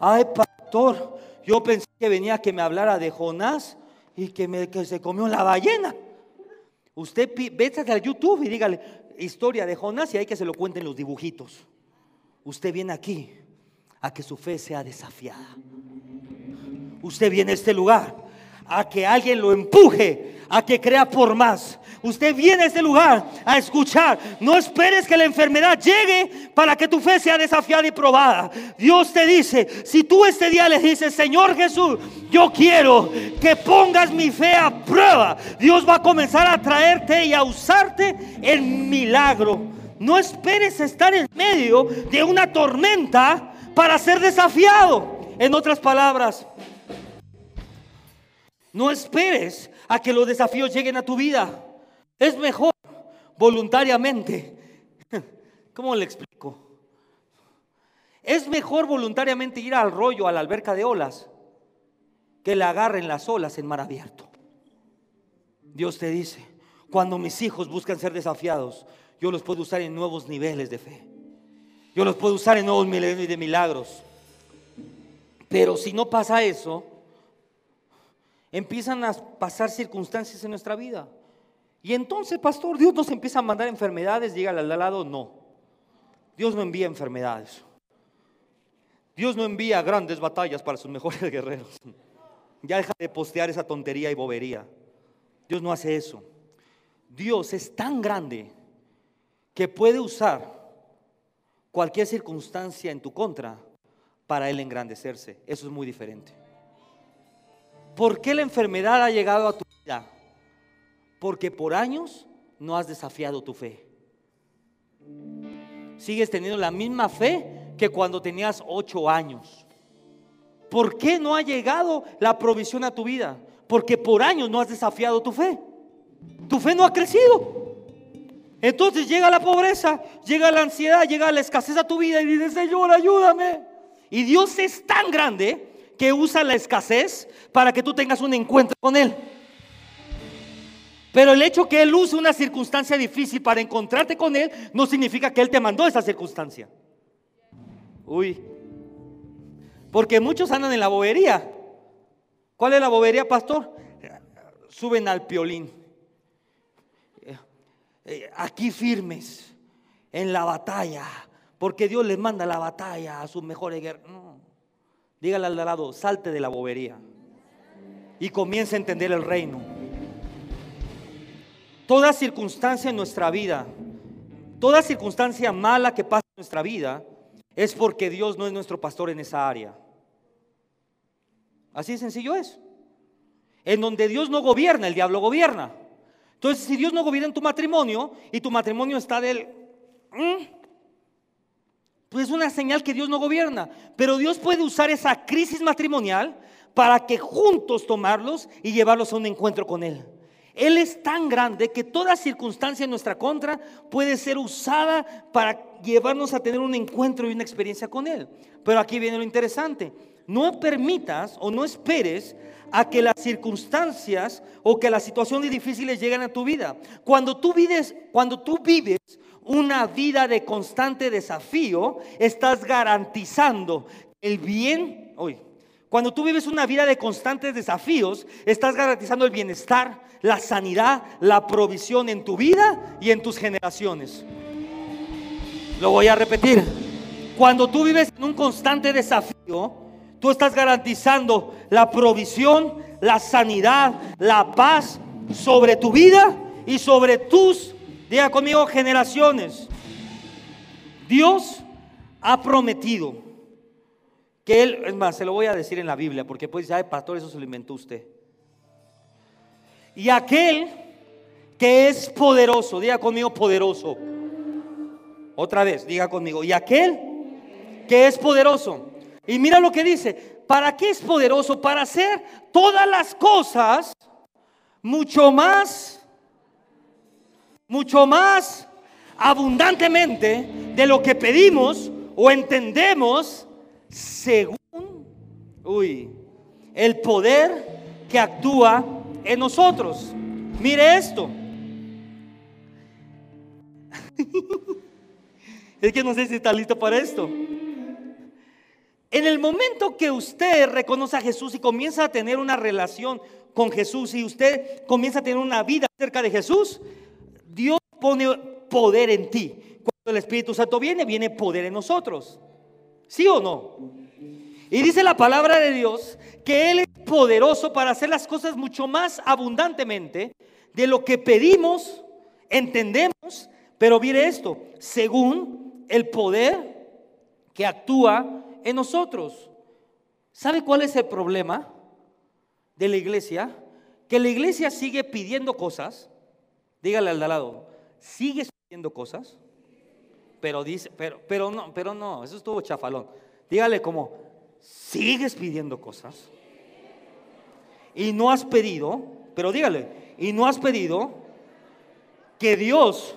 Ay, pastor, yo pensé que venía que me hablara de Jonás y que, me, que se comió la ballena. Usted vete a YouTube y dígale historia de Jonás y hay que se lo cuenten los dibujitos. Usted viene aquí a que su fe sea desafiada. Usted viene a este lugar a que alguien lo empuje, a que crea por más. Usted viene a este lugar a escuchar. No esperes que la enfermedad llegue para que tu fe sea desafiada y probada. Dios te dice, si tú este día le dices, Señor Jesús, yo quiero que pongas mi fe a prueba, Dios va a comenzar a traerte y a usarte en milagro. No esperes estar en medio de una tormenta para ser desafiado. En otras palabras, no esperes a que los desafíos lleguen a tu vida. Es mejor voluntariamente. ¿Cómo le explico? Es mejor voluntariamente ir al rollo, a la alberca de olas, que le agarren las olas en mar abierto. Dios te dice, cuando mis hijos buscan ser desafiados, yo los puedo usar en nuevos niveles de fe. Yo los puedo usar en nuevos niveles de milagros. Pero si no pasa eso, empiezan a pasar circunstancias en nuestra vida. Y entonces, pastor, Dios nos empieza a mandar enfermedades, dígale al lado, no. Dios no envía enfermedades. Dios no envía grandes batallas para sus mejores guerreros. Ya deja de postear esa tontería y bobería. Dios no hace eso. Dios es tan grande que puede usar cualquier circunstancia en tu contra para Él engrandecerse. Eso es muy diferente. ¿Por qué la enfermedad ha llegado a tu vida? Porque por años no has desafiado tu fe. Sigues teniendo la misma fe que cuando tenías ocho años. ¿Por qué no ha llegado la provisión a tu vida? Porque por años no has desafiado tu fe. Tu fe no ha crecido. Entonces llega la pobreza, llega la ansiedad, llega la escasez a tu vida y dices, Señor, ayúdame. Y Dios es tan grande que usa la escasez para que tú tengas un encuentro con Él. Pero el hecho que Él use una circunstancia difícil para encontrarte con Él no significa que Él te mandó esa circunstancia. Uy, porque muchos andan en la bobería. ¿Cuál es la bobería, pastor? Suben al piolín. Eh, aquí firmes en la batalla, porque Dios les manda la batalla a sus mejores guerreros. No. Dígale al lado, salte de la bobería y comience a entender el reino. Toda circunstancia en nuestra vida, toda circunstancia mala que pasa en nuestra vida, es porque Dios no es nuestro pastor en esa área. Así de sencillo es. En donde Dios no gobierna, el diablo gobierna. Entonces, si Dios no gobierna en tu matrimonio y tu matrimonio está del... pues es una señal que Dios no gobierna. Pero Dios puede usar esa crisis matrimonial para que juntos tomarlos y llevarlos a un encuentro con Él. Él es tan grande que toda circunstancia en nuestra contra puede ser usada para llevarnos a tener un encuentro y una experiencia con Él. Pero aquí viene lo interesante no permitas o no esperes a que las circunstancias o que las situaciones difíciles lleguen a tu vida. Cuando tú vives, cuando tú vives una vida de constante desafío, estás garantizando el bien. Hoy, cuando tú vives una vida de constantes desafíos, estás garantizando el bienestar, la sanidad, la provisión en tu vida y en tus generaciones. Lo voy a repetir. Cuando tú vives en un constante desafío, Tú estás garantizando la provisión, la sanidad, la paz sobre tu vida y sobre tus, diga conmigo, generaciones. Dios ha prometido que Él, es más, se lo voy a decir en la Biblia, porque pues ya, pastor, eso se lo inventó usted. Y aquel que es poderoso, diga conmigo poderoso. Otra vez, diga conmigo, y aquel que es poderoso y mira lo que dice, ¿para qué es poderoso? Para hacer todas las cosas mucho más, mucho más abundantemente de lo que pedimos o entendemos según, uy, el poder que actúa en nosotros. Mire esto. es que no sé si está listo para esto. En el momento que usted reconoce a Jesús y comienza a tener una relación con Jesús y usted comienza a tener una vida cerca de Jesús, Dios pone poder en ti. Cuando el Espíritu Santo viene, viene poder en nosotros. ¿Sí o no? Y dice la palabra de Dios que Él es poderoso para hacer las cosas mucho más abundantemente de lo que pedimos, entendemos, pero mire esto, según el poder que actúa en nosotros. ¿Sabe cuál es el problema de la iglesia? Que la iglesia sigue pidiendo cosas. Dígale al de lado, ¿sigues pidiendo cosas? Pero dice, pero, pero no, pero no, eso estuvo chafalón. Dígale como, ¿sigues pidiendo cosas? Y no has pedido, pero dígale, y no has pedido que Dios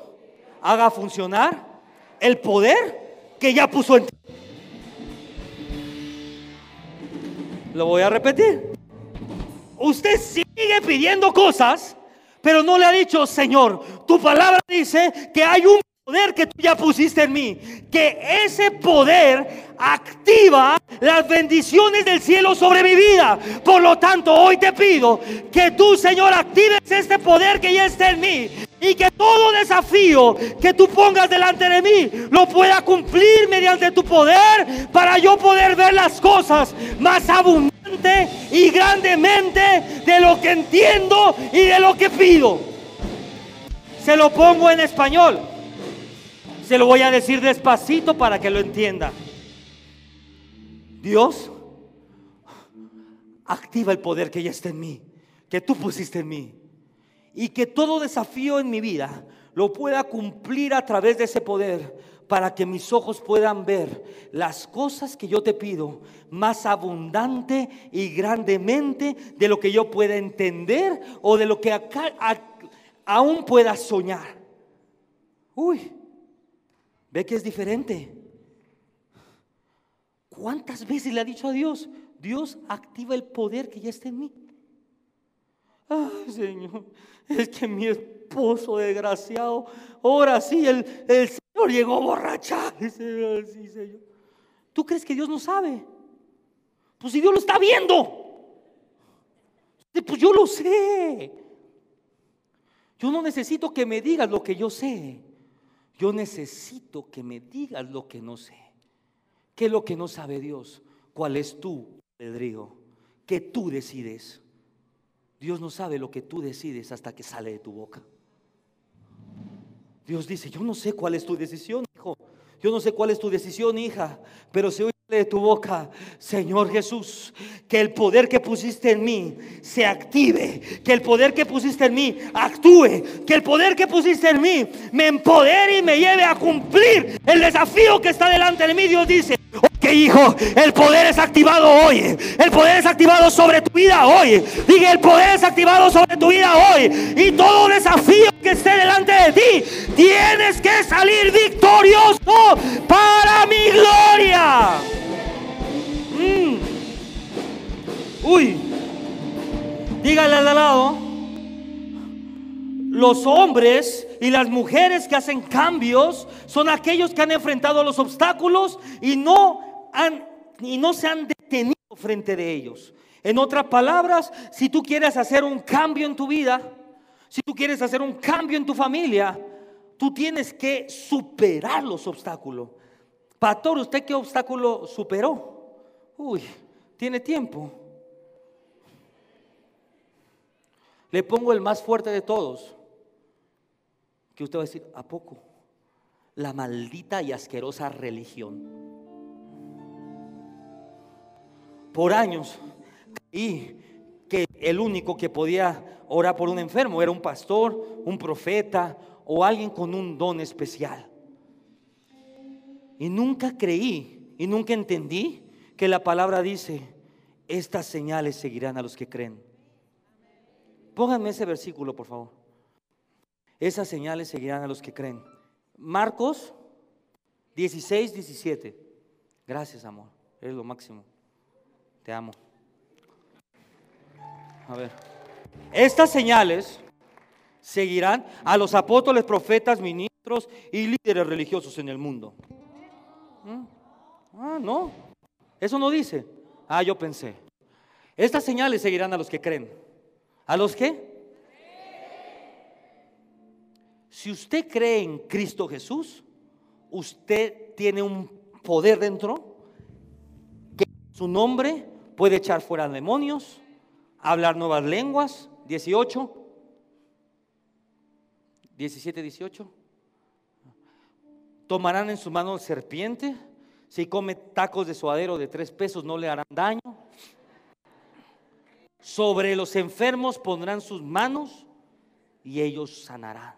haga funcionar el poder que ya puso en ti. Lo voy a repetir. Usted sigue pidiendo cosas, pero no le ha dicho, Señor, tu palabra dice que hay un poder que tú ya pusiste en mí, que ese poder activa las bendiciones del cielo sobre mi vida. Por lo tanto, hoy te pido que tú, Señor, actives este poder que ya está en mí y que todo desafío que tú pongas delante de mí lo pueda cumplir mediante tu poder para yo poder ver las cosas más abundante y grandemente de lo que entiendo y de lo que pido. Se lo pongo en español. Se lo voy a decir despacito para que lo entienda. Dios activa el poder que ya está en mí, que tú pusiste en mí. Y que todo desafío en mi vida lo pueda cumplir a través de ese poder para que mis ojos puedan ver las cosas que yo te pido más abundante y grandemente de lo que yo pueda entender o de lo que aún pueda soñar. Uy, ve que es diferente. ¿Cuántas veces le ha dicho a Dios? Dios activa el poder que ya está en mí. Ay, Señor, es que mi esposo desgraciado, ahora sí, el, Señor llegó borracha. Sí, Señor. ¿Tú crees que Dios no sabe? Pues si Dios lo está viendo. Pues yo lo sé. Yo no necesito que me digas lo que yo sé. Yo necesito que me digas lo que no sé. ¿Qué es lo que no sabe Dios? ¿Cuál es tu albedrío? Que tú decides. Dios no sabe lo que tú decides hasta que sale de tu boca. Dios dice, yo no sé cuál es tu decisión, hijo. Yo no sé cuál es tu decisión, hija, pero se oye de tu boca, Señor Jesús, que el poder que pusiste en mí se active, que el poder que pusiste en mí actúe, que el poder que pusiste en mí me empodere y me lleve a cumplir el desafío que está delante de mí. Dios dice, ok hijo, el poder es activado hoy, el poder es activado sobre tu vida hoy. Dije, el poder es activado sobre tu vida hoy y todo desafío que esté delante de ti, tienes que salir victorioso para mi gloria. Mm. Uy, dígale al lado, los hombres y las mujeres que hacen cambios son aquellos que han enfrentado los obstáculos y no, han, y no se han detenido frente de ellos. En otras palabras, si tú quieres hacer un cambio en tu vida, si tú quieres hacer un cambio en tu familia, tú tienes que superar los obstáculos. Pastor, ¿usted qué obstáculo superó? Uy, tiene tiempo. Le pongo el más fuerte de todos. Que usted va a decir, ¿a poco? La maldita y asquerosa religión. Por años que el único que podía orar por un enfermo era un pastor, un profeta o alguien con un don especial. Y nunca creí y nunca entendí que la palabra dice, estas señales seguirán a los que creen. Pónganme ese versículo, por favor. Esas señales seguirán a los que creen. Marcos 16, 17. Gracias, amor. Eres lo máximo. Te amo. A ver. Estas señales seguirán a los apóstoles, profetas, ministros y líderes religiosos en el mundo. ¿Mm? Ah, no. Eso no dice. Ah, yo pensé. Estas señales seguirán a los que creen. ¿A los que? Si usted cree en Cristo Jesús, usted tiene un poder dentro que su nombre puede echar fuera demonios, hablar nuevas lenguas. 18, 17, 18. Tomarán en su mano serpiente si come tacos de suadero de tres pesos no le harán daño. Sobre los enfermos pondrán sus manos y ellos sanarán.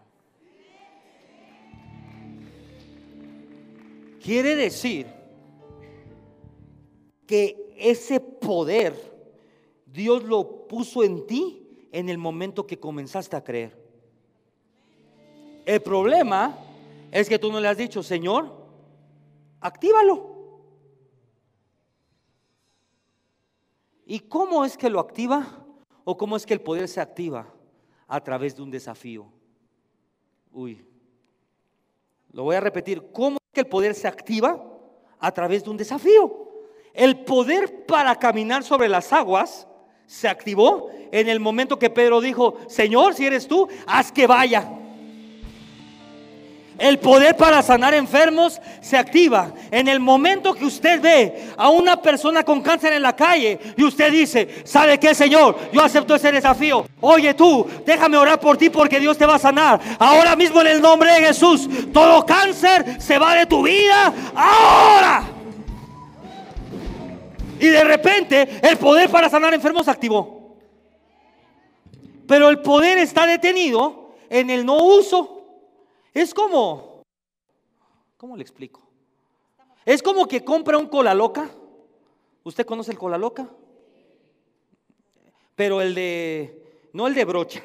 Quiere decir que ese poder Dios lo puso en ti en el momento que comenzaste a creer. El problema es que tú no le has dicho, Señor, actívalo. ¿Y cómo es que lo activa? ¿O cómo es que el poder se activa? A través de un desafío. Uy, lo voy a repetir. ¿Cómo es que el poder se activa? A través de un desafío. El poder para caminar sobre las aguas se activó en el momento que Pedro dijo, Señor, si eres tú, haz que vaya. El poder para sanar enfermos se activa en el momento que usted ve a una persona con cáncer en la calle y usted dice, ¿sabe qué, Señor? Yo acepto ese desafío. Oye tú, déjame orar por ti porque Dios te va a sanar. Ahora mismo en el nombre de Jesús, todo cáncer se va de tu vida. Ahora. Y de repente el poder para sanar enfermos se activó. Pero el poder está detenido en el no uso es como, ¿cómo le explico? Es como que compra un cola loca. ¿Usted conoce el cola loca? Pero el de, no el de brocha,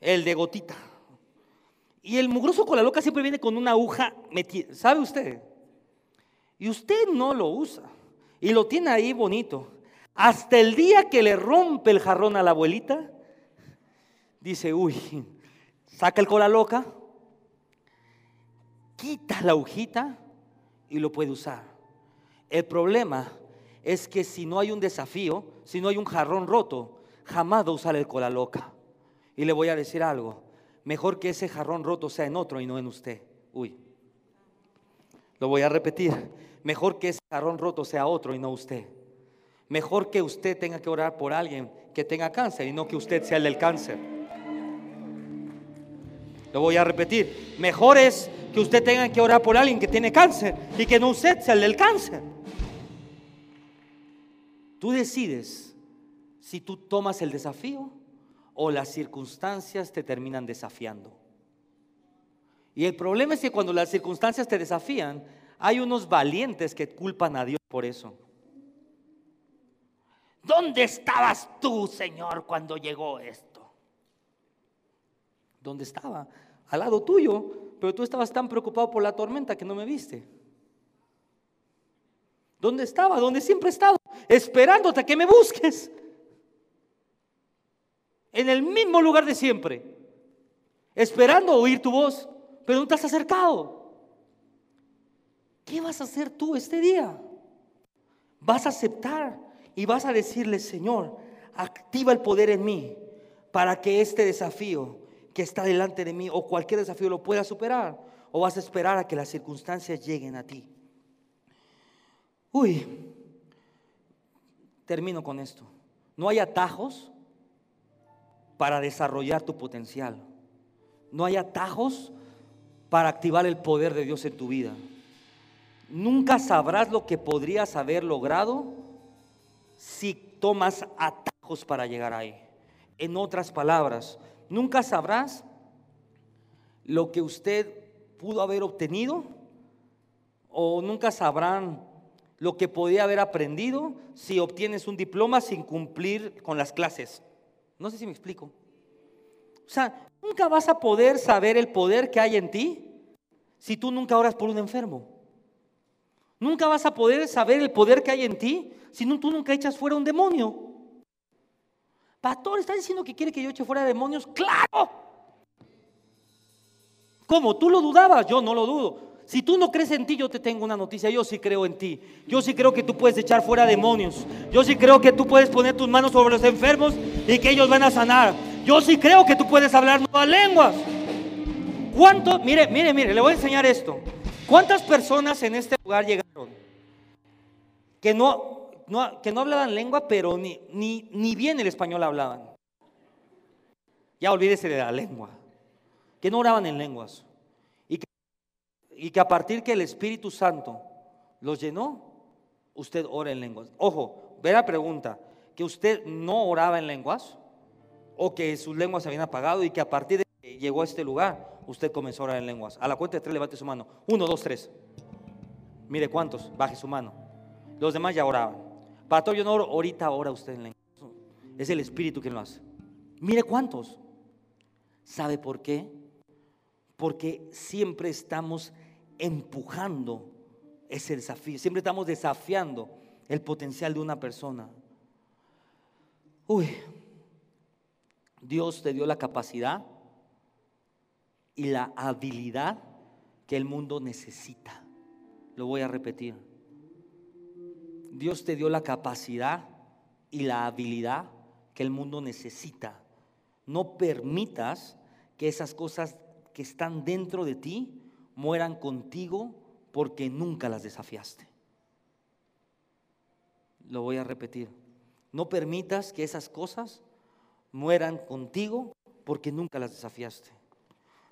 el de gotita. Y el mugroso cola loca siempre viene con una aguja metida, ¿sabe usted? Y usted no lo usa. Y lo tiene ahí bonito. Hasta el día que le rompe el jarrón a la abuelita, dice, uy, saca el cola loca, quita la agujita y lo puede usar. El problema es que si no hay un desafío, si no hay un jarrón roto, jamás va a usar el cola loca. Y le voy a decir algo, mejor que ese jarrón roto sea en otro y no en usted. Uy, lo voy a repetir, mejor que ese jarrón roto sea otro y no usted. Mejor que usted tenga que orar por alguien que tenga cáncer y no que usted sea el del cáncer. Lo voy a repetir, mejor es que usted tenga que orar por alguien que tiene cáncer y que no usted sea el del cáncer. Tú decides si tú tomas el desafío o las circunstancias te terminan desafiando. Y el problema es que cuando las circunstancias te desafían, hay unos valientes que culpan a Dios por eso. ¿Dónde estabas tú, Señor, cuando llegó esto? ¿Dónde estaba? Al lado tuyo, pero tú estabas tan preocupado por la tormenta que no me viste. ¿Dónde estaba? ¿Dónde siempre he estado? Esperándote a que me busques. En el mismo lugar de siempre. Esperando oír tu voz, pero no te has acercado. ¿Qué vas a hacer tú este día? Vas a aceptar y vas a decirle, Señor, activa el poder en mí para que este desafío que está delante de mí o cualquier desafío lo pueda superar? ¿O vas a esperar a que las circunstancias lleguen a ti? Uy, termino con esto. No hay atajos para desarrollar tu potencial. No hay atajos para activar el poder de Dios en tu vida. Nunca sabrás lo que podrías haber logrado si tomas atajos para llegar ahí. En otras palabras, Nunca sabrás lo que usted pudo haber obtenido o nunca sabrán lo que podía haber aprendido si obtienes un diploma sin cumplir con las clases. No sé si me explico. O sea, nunca vas a poder saber el poder que hay en ti si tú nunca oras por un enfermo. Nunca vas a poder saber el poder que hay en ti si tú nunca echas fuera un demonio. Pastor, ¿está diciendo que quiere que yo eche fuera demonios? ¡Claro! ¿Cómo? ¿Tú lo dudabas? Yo no lo dudo. Si tú no crees en ti, yo te tengo una noticia. Yo sí creo en ti. Yo sí creo que tú puedes echar fuera demonios. Yo sí creo que tú puedes poner tus manos sobre los enfermos y que ellos van a sanar. Yo sí creo que tú puedes hablar nuevas lenguas. ¿Cuánto? Mire, mire, mire, le voy a enseñar esto. ¿Cuántas personas en este lugar llegaron que no que no hablaban lengua, pero ni, ni, ni bien el español hablaban. Ya olvídese de la lengua. Que no oraban en lenguas. Y que, y que a partir que el Espíritu Santo los llenó, usted ora en lenguas. Ojo, ve la pregunta, que usted no oraba en lenguas o que sus lenguas se habían apagado y que a partir de que llegó a este lugar, usted comenzó a orar en lenguas. A la cuenta de tres, levante su mano. Uno, dos, tres. Mire cuántos, baje su mano. Los demás ya oraban. Pastor, yo no oro, ahorita ora usted en lengua. Es el Espíritu quien lo hace. Mire cuántos. ¿Sabe por qué? Porque siempre estamos empujando ese desafío, siempre estamos desafiando el potencial de una persona. Uy, Dios te dio la capacidad y la habilidad que el mundo necesita. Lo voy a repetir. Dios te dio la capacidad y la habilidad que el mundo necesita. No permitas que esas cosas que están dentro de ti mueran contigo porque nunca las desafiaste. Lo voy a repetir. No permitas que esas cosas mueran contigo porque nunca las desafiaste.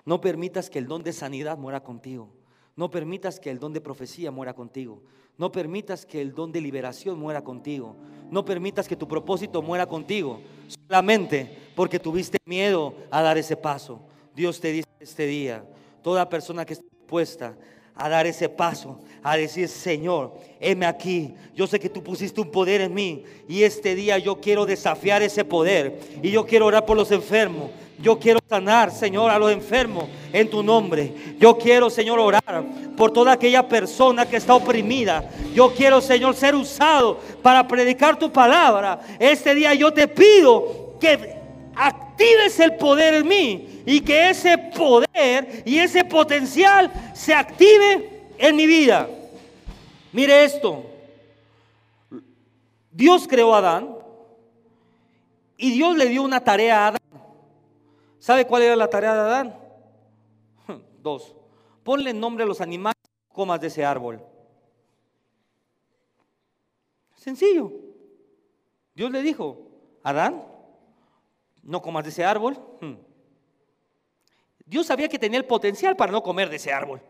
No permitas que el don de sanidad muera contigo. No permitas que el don de profecía muera contigo. No permitas que el don de liberación muera contigo. No permitas que tu propósito muera contigo. Solamente porque tuviste miedo a dar ese paso. Dios te dice este día, toda persona que esté dispuesta a dar ese paso, a decir, Señor, heme aquí. Yo sé que tú pusiste un poder en mí y este día yo quiero desafiar ese poder y yo quiero orar por los enfermos. Yo quiero sanar, Señor, a los enfermos en tu nombre. Yo quiero, Señor, orar por toda aquella persona que está oprimida. Yo quiero, Señor, ser usado para predicar tu palabra. Este día yo te pido que actives el poder en mí y que ese poder y ese potencial se active en mi vida. Mire esto. Dios creó a Adán y Dios le dio una tarea a Adán. ¿Sabe cuál era la tarea de Adán? Dos. Ponle nombre a los animales comas de ese árbol. Sencillo. Dios le dijo, Adán, no comas de ese árbol. Dios sabía que tenía el potencial para no comer de ese árbol,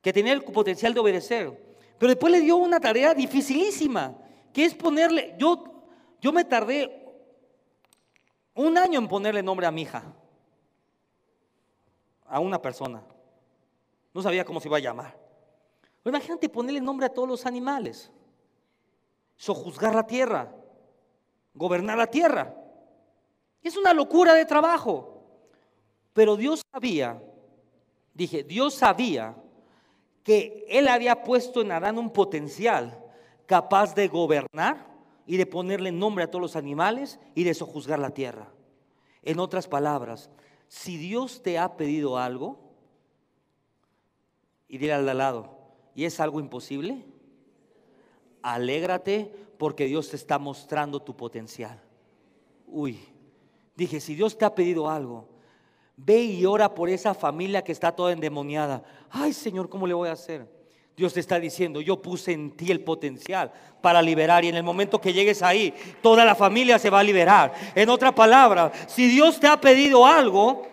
que tenía el potencial de obedecer. Pero después le dio una tarea dificilísima, que es ponerle, yo, yo me tardé un año en ponerle nombre a mi hija, a una persona. No sabía cómo se iba a llamar. imagínate ponerle nombre a todos los animales, sojuzgar la tierra, gobernar la tierra. Es una locura de trabajo. Pero Dios sabía, dije, Dios sabía que Él había puesto en Adán un potencial capaz de gobernar y de ponerle nombre a todos los animales y de sojuzgar la tierra. En otras palabras, si Dios te ha pedido algo, y dile al lado, ¿y es algo imposible? Alégrate porque Dios te está mostrando tu potencial. Uy, dije, si Dios te ha pedido algo, ve y ora por esa familia que está toda endemoniada. Ay Señor, ¿cómo le voy a hacer? Dios te está diciendo, yo puse en ti el potencial para liberar y en el momento que llegues ahí, toda la familia se va a liberar. En otra palabra, si Dios te ha pedido algo,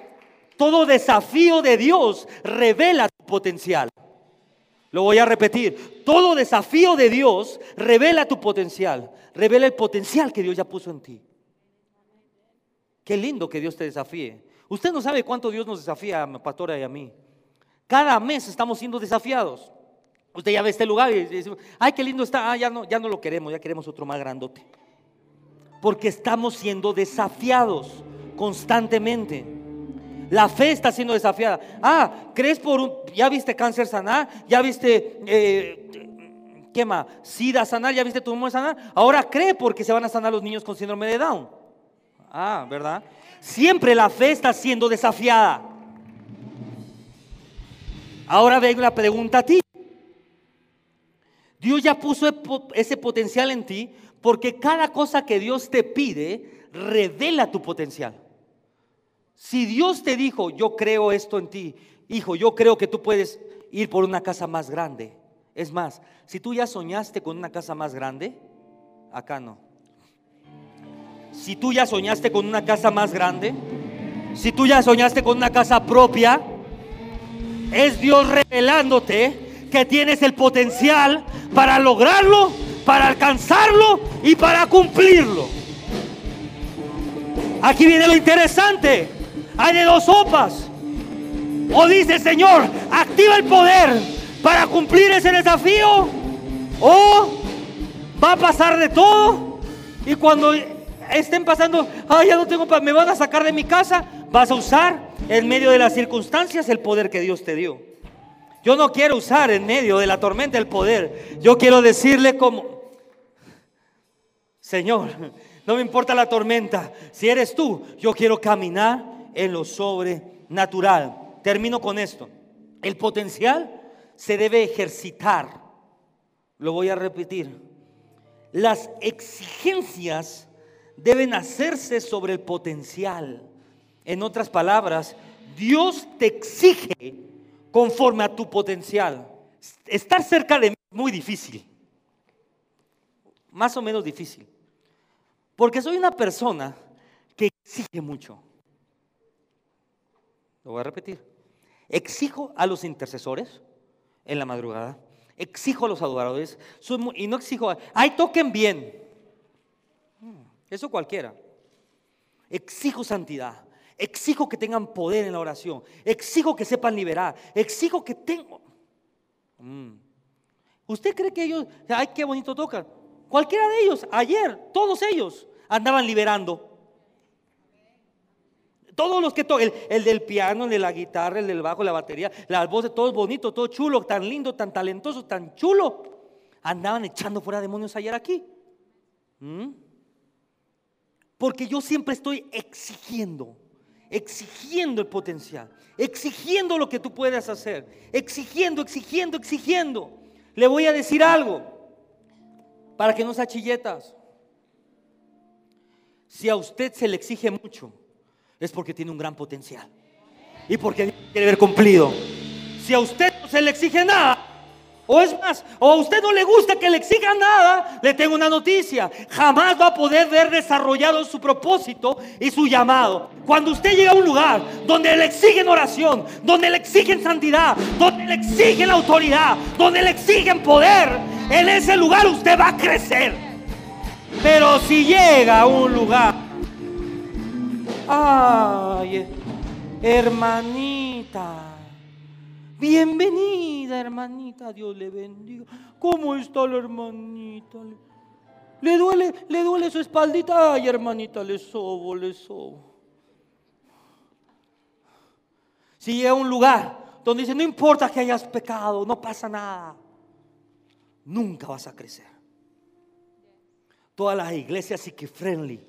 todo desafío de Dios revela tu potencial. Lo voy a repetir, todo desafío de Dios revela tu potencial, revela el potencial que Dios ya puso en ti. Qué lindo que Dios te desafíe. Usted no sabe cuánto Dios nos desafía a Pastora y a mí. Cada mes estamos siendo desafiados. Usted ya ve este lugar y dice, ay, qué lindo está, ah, ya, no, ya no lo queremos, ya queremos otro más grandote. Porque estamos siendo desafiados constantemente. La fe está siendo desafiada. Ah, ¿crees por un, ya viste cáncer sanar? ¿Ya viste, eh, qué más? SIDA sanar? ¿Ya viste tumor sanar? Ahora cree porque se van a sanar los niños con síndrome de Down. Ah, ¿verdad? Siempre la fe está siendo desafiada. Ahora vengo la pregunta a ti. Dios ya puso ese potencial en ti porque cada cosa que Dios te pide revela tu potencial. Si Dios te dijo, yo creo esto en ti, hijo, yo creo que tú puedes ir por una casa más grande. Es más, si tú ya soñaste con una casa más grande, acá no. Si tú ya soñaste con una casa más grande, si tú ya soñaste con una casa propia, es Dios revelándote que tienes el potencial para lograrlo, para alcanzarlo y para cumplirlo. Aquí viene lo interesante. Hay de dos sopas. O dice, Señor, activa el poder para cumplir ese desafío. O va a pasar de todo. Y cuando estén pasando, ay, ya no tengo me van a sacar de mi casa, vas a usar en medio de las circunstancias el poder que Dios te dio. Yo no quiero usar en medio de la tormenta el poder. Yo quiero decirle como, Señor, no me importa la tormenta. Si eres tú, yo quiero caminar en lo sobrenatural. Termino con esto. El potencial se debe ejercitar. Lo voy a repetir. Las exigencias deben hacerse sobre el potencial. En otras palabras, Dios te exige conforme a tu potencial. Estar cerca de mí es muy difícil. Más o menos difícil. Porque soy una persona que exige mucho. Lo voy a repetir. Exijo a los intercesores en la madrugada. Exijo a los adoradores. y no exijo, ay, toquen bien. Eso cualquiera. Exijo santidad. Exijo que tengan poder en la oración. Exijo que sepan liberar. Exijo que tengan... Mm. ¿Usted cree que ellos, ay, qué bonito tocan? Cualquiera de ellos, ayer, todos ellos andaban liberando. Todos los que tocan, el, del piano, el de la guitarra, el del bajo, la batería, las voces, todo bonito, todo chulo, tan lindo, tan talentoso, tan chulo, andaban echando fuera demonios ayer aquí. ¿Mm? Porque yo siempre estoy exigiendo, exigiendo el potencial, exigiendo lo que tú puedes hacer, exigiendo, exigiendo, exigiendo. Le voy a decir algo para que no se achilletas. Si a usted se le exige mucho, es porque tiene un gran potencial y porque quiere haber cumplido. Si a usted no se le exige nada, o es más, o a usted no le gusta que le exijan nada, le tengo una noticia. Jamás va a poder ver desarrollado su propósito y su llamado. Cuando usted llega a un lugar donde le exigen oración, donde le exigen santidad, donde le exigen autoridad, donde le exigen poder, en ese lugar usted va a crecer. Pero si llega a un lugar, ay, hermanita. Bienvenida, hermanita, Dios le bendiga. ¿Cómo está la hermanita? ¿Le duele, le duele su espaldita? Ay, hermanita, le sobo, le sobo. Si llega a un lugar donde dice, no importa que hayas pecado, no pasa nada, nunca vas a crecer. Todas las iglesias friendly,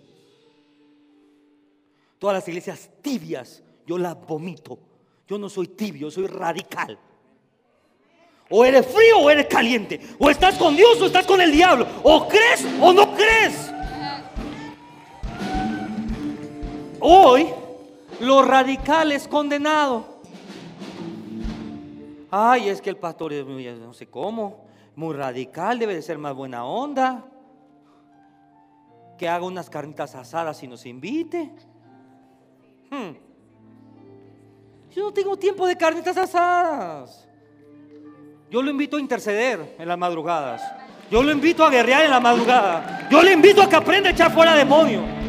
todas las iglesias tibias, yo las vomito yo no soy tibio, soy radical. O eres frío o eres caliente. O estás con Dios o estás con el diablo. O crees o no crees. Hoy lo radical es condenado. Ay, es que el pastor es muy, no sé cómo, muy radical, debe de ser más buena onda. Que haga unas carnitas asadas y nos invite. Hmm. Yo no tengo tiempo de carnitas asadas. Yo lo invito a interceder en las madrugadas. Yo lo invito a guerrear en la madrugada. Yo le invito a que aprenda a echar fuera demonios.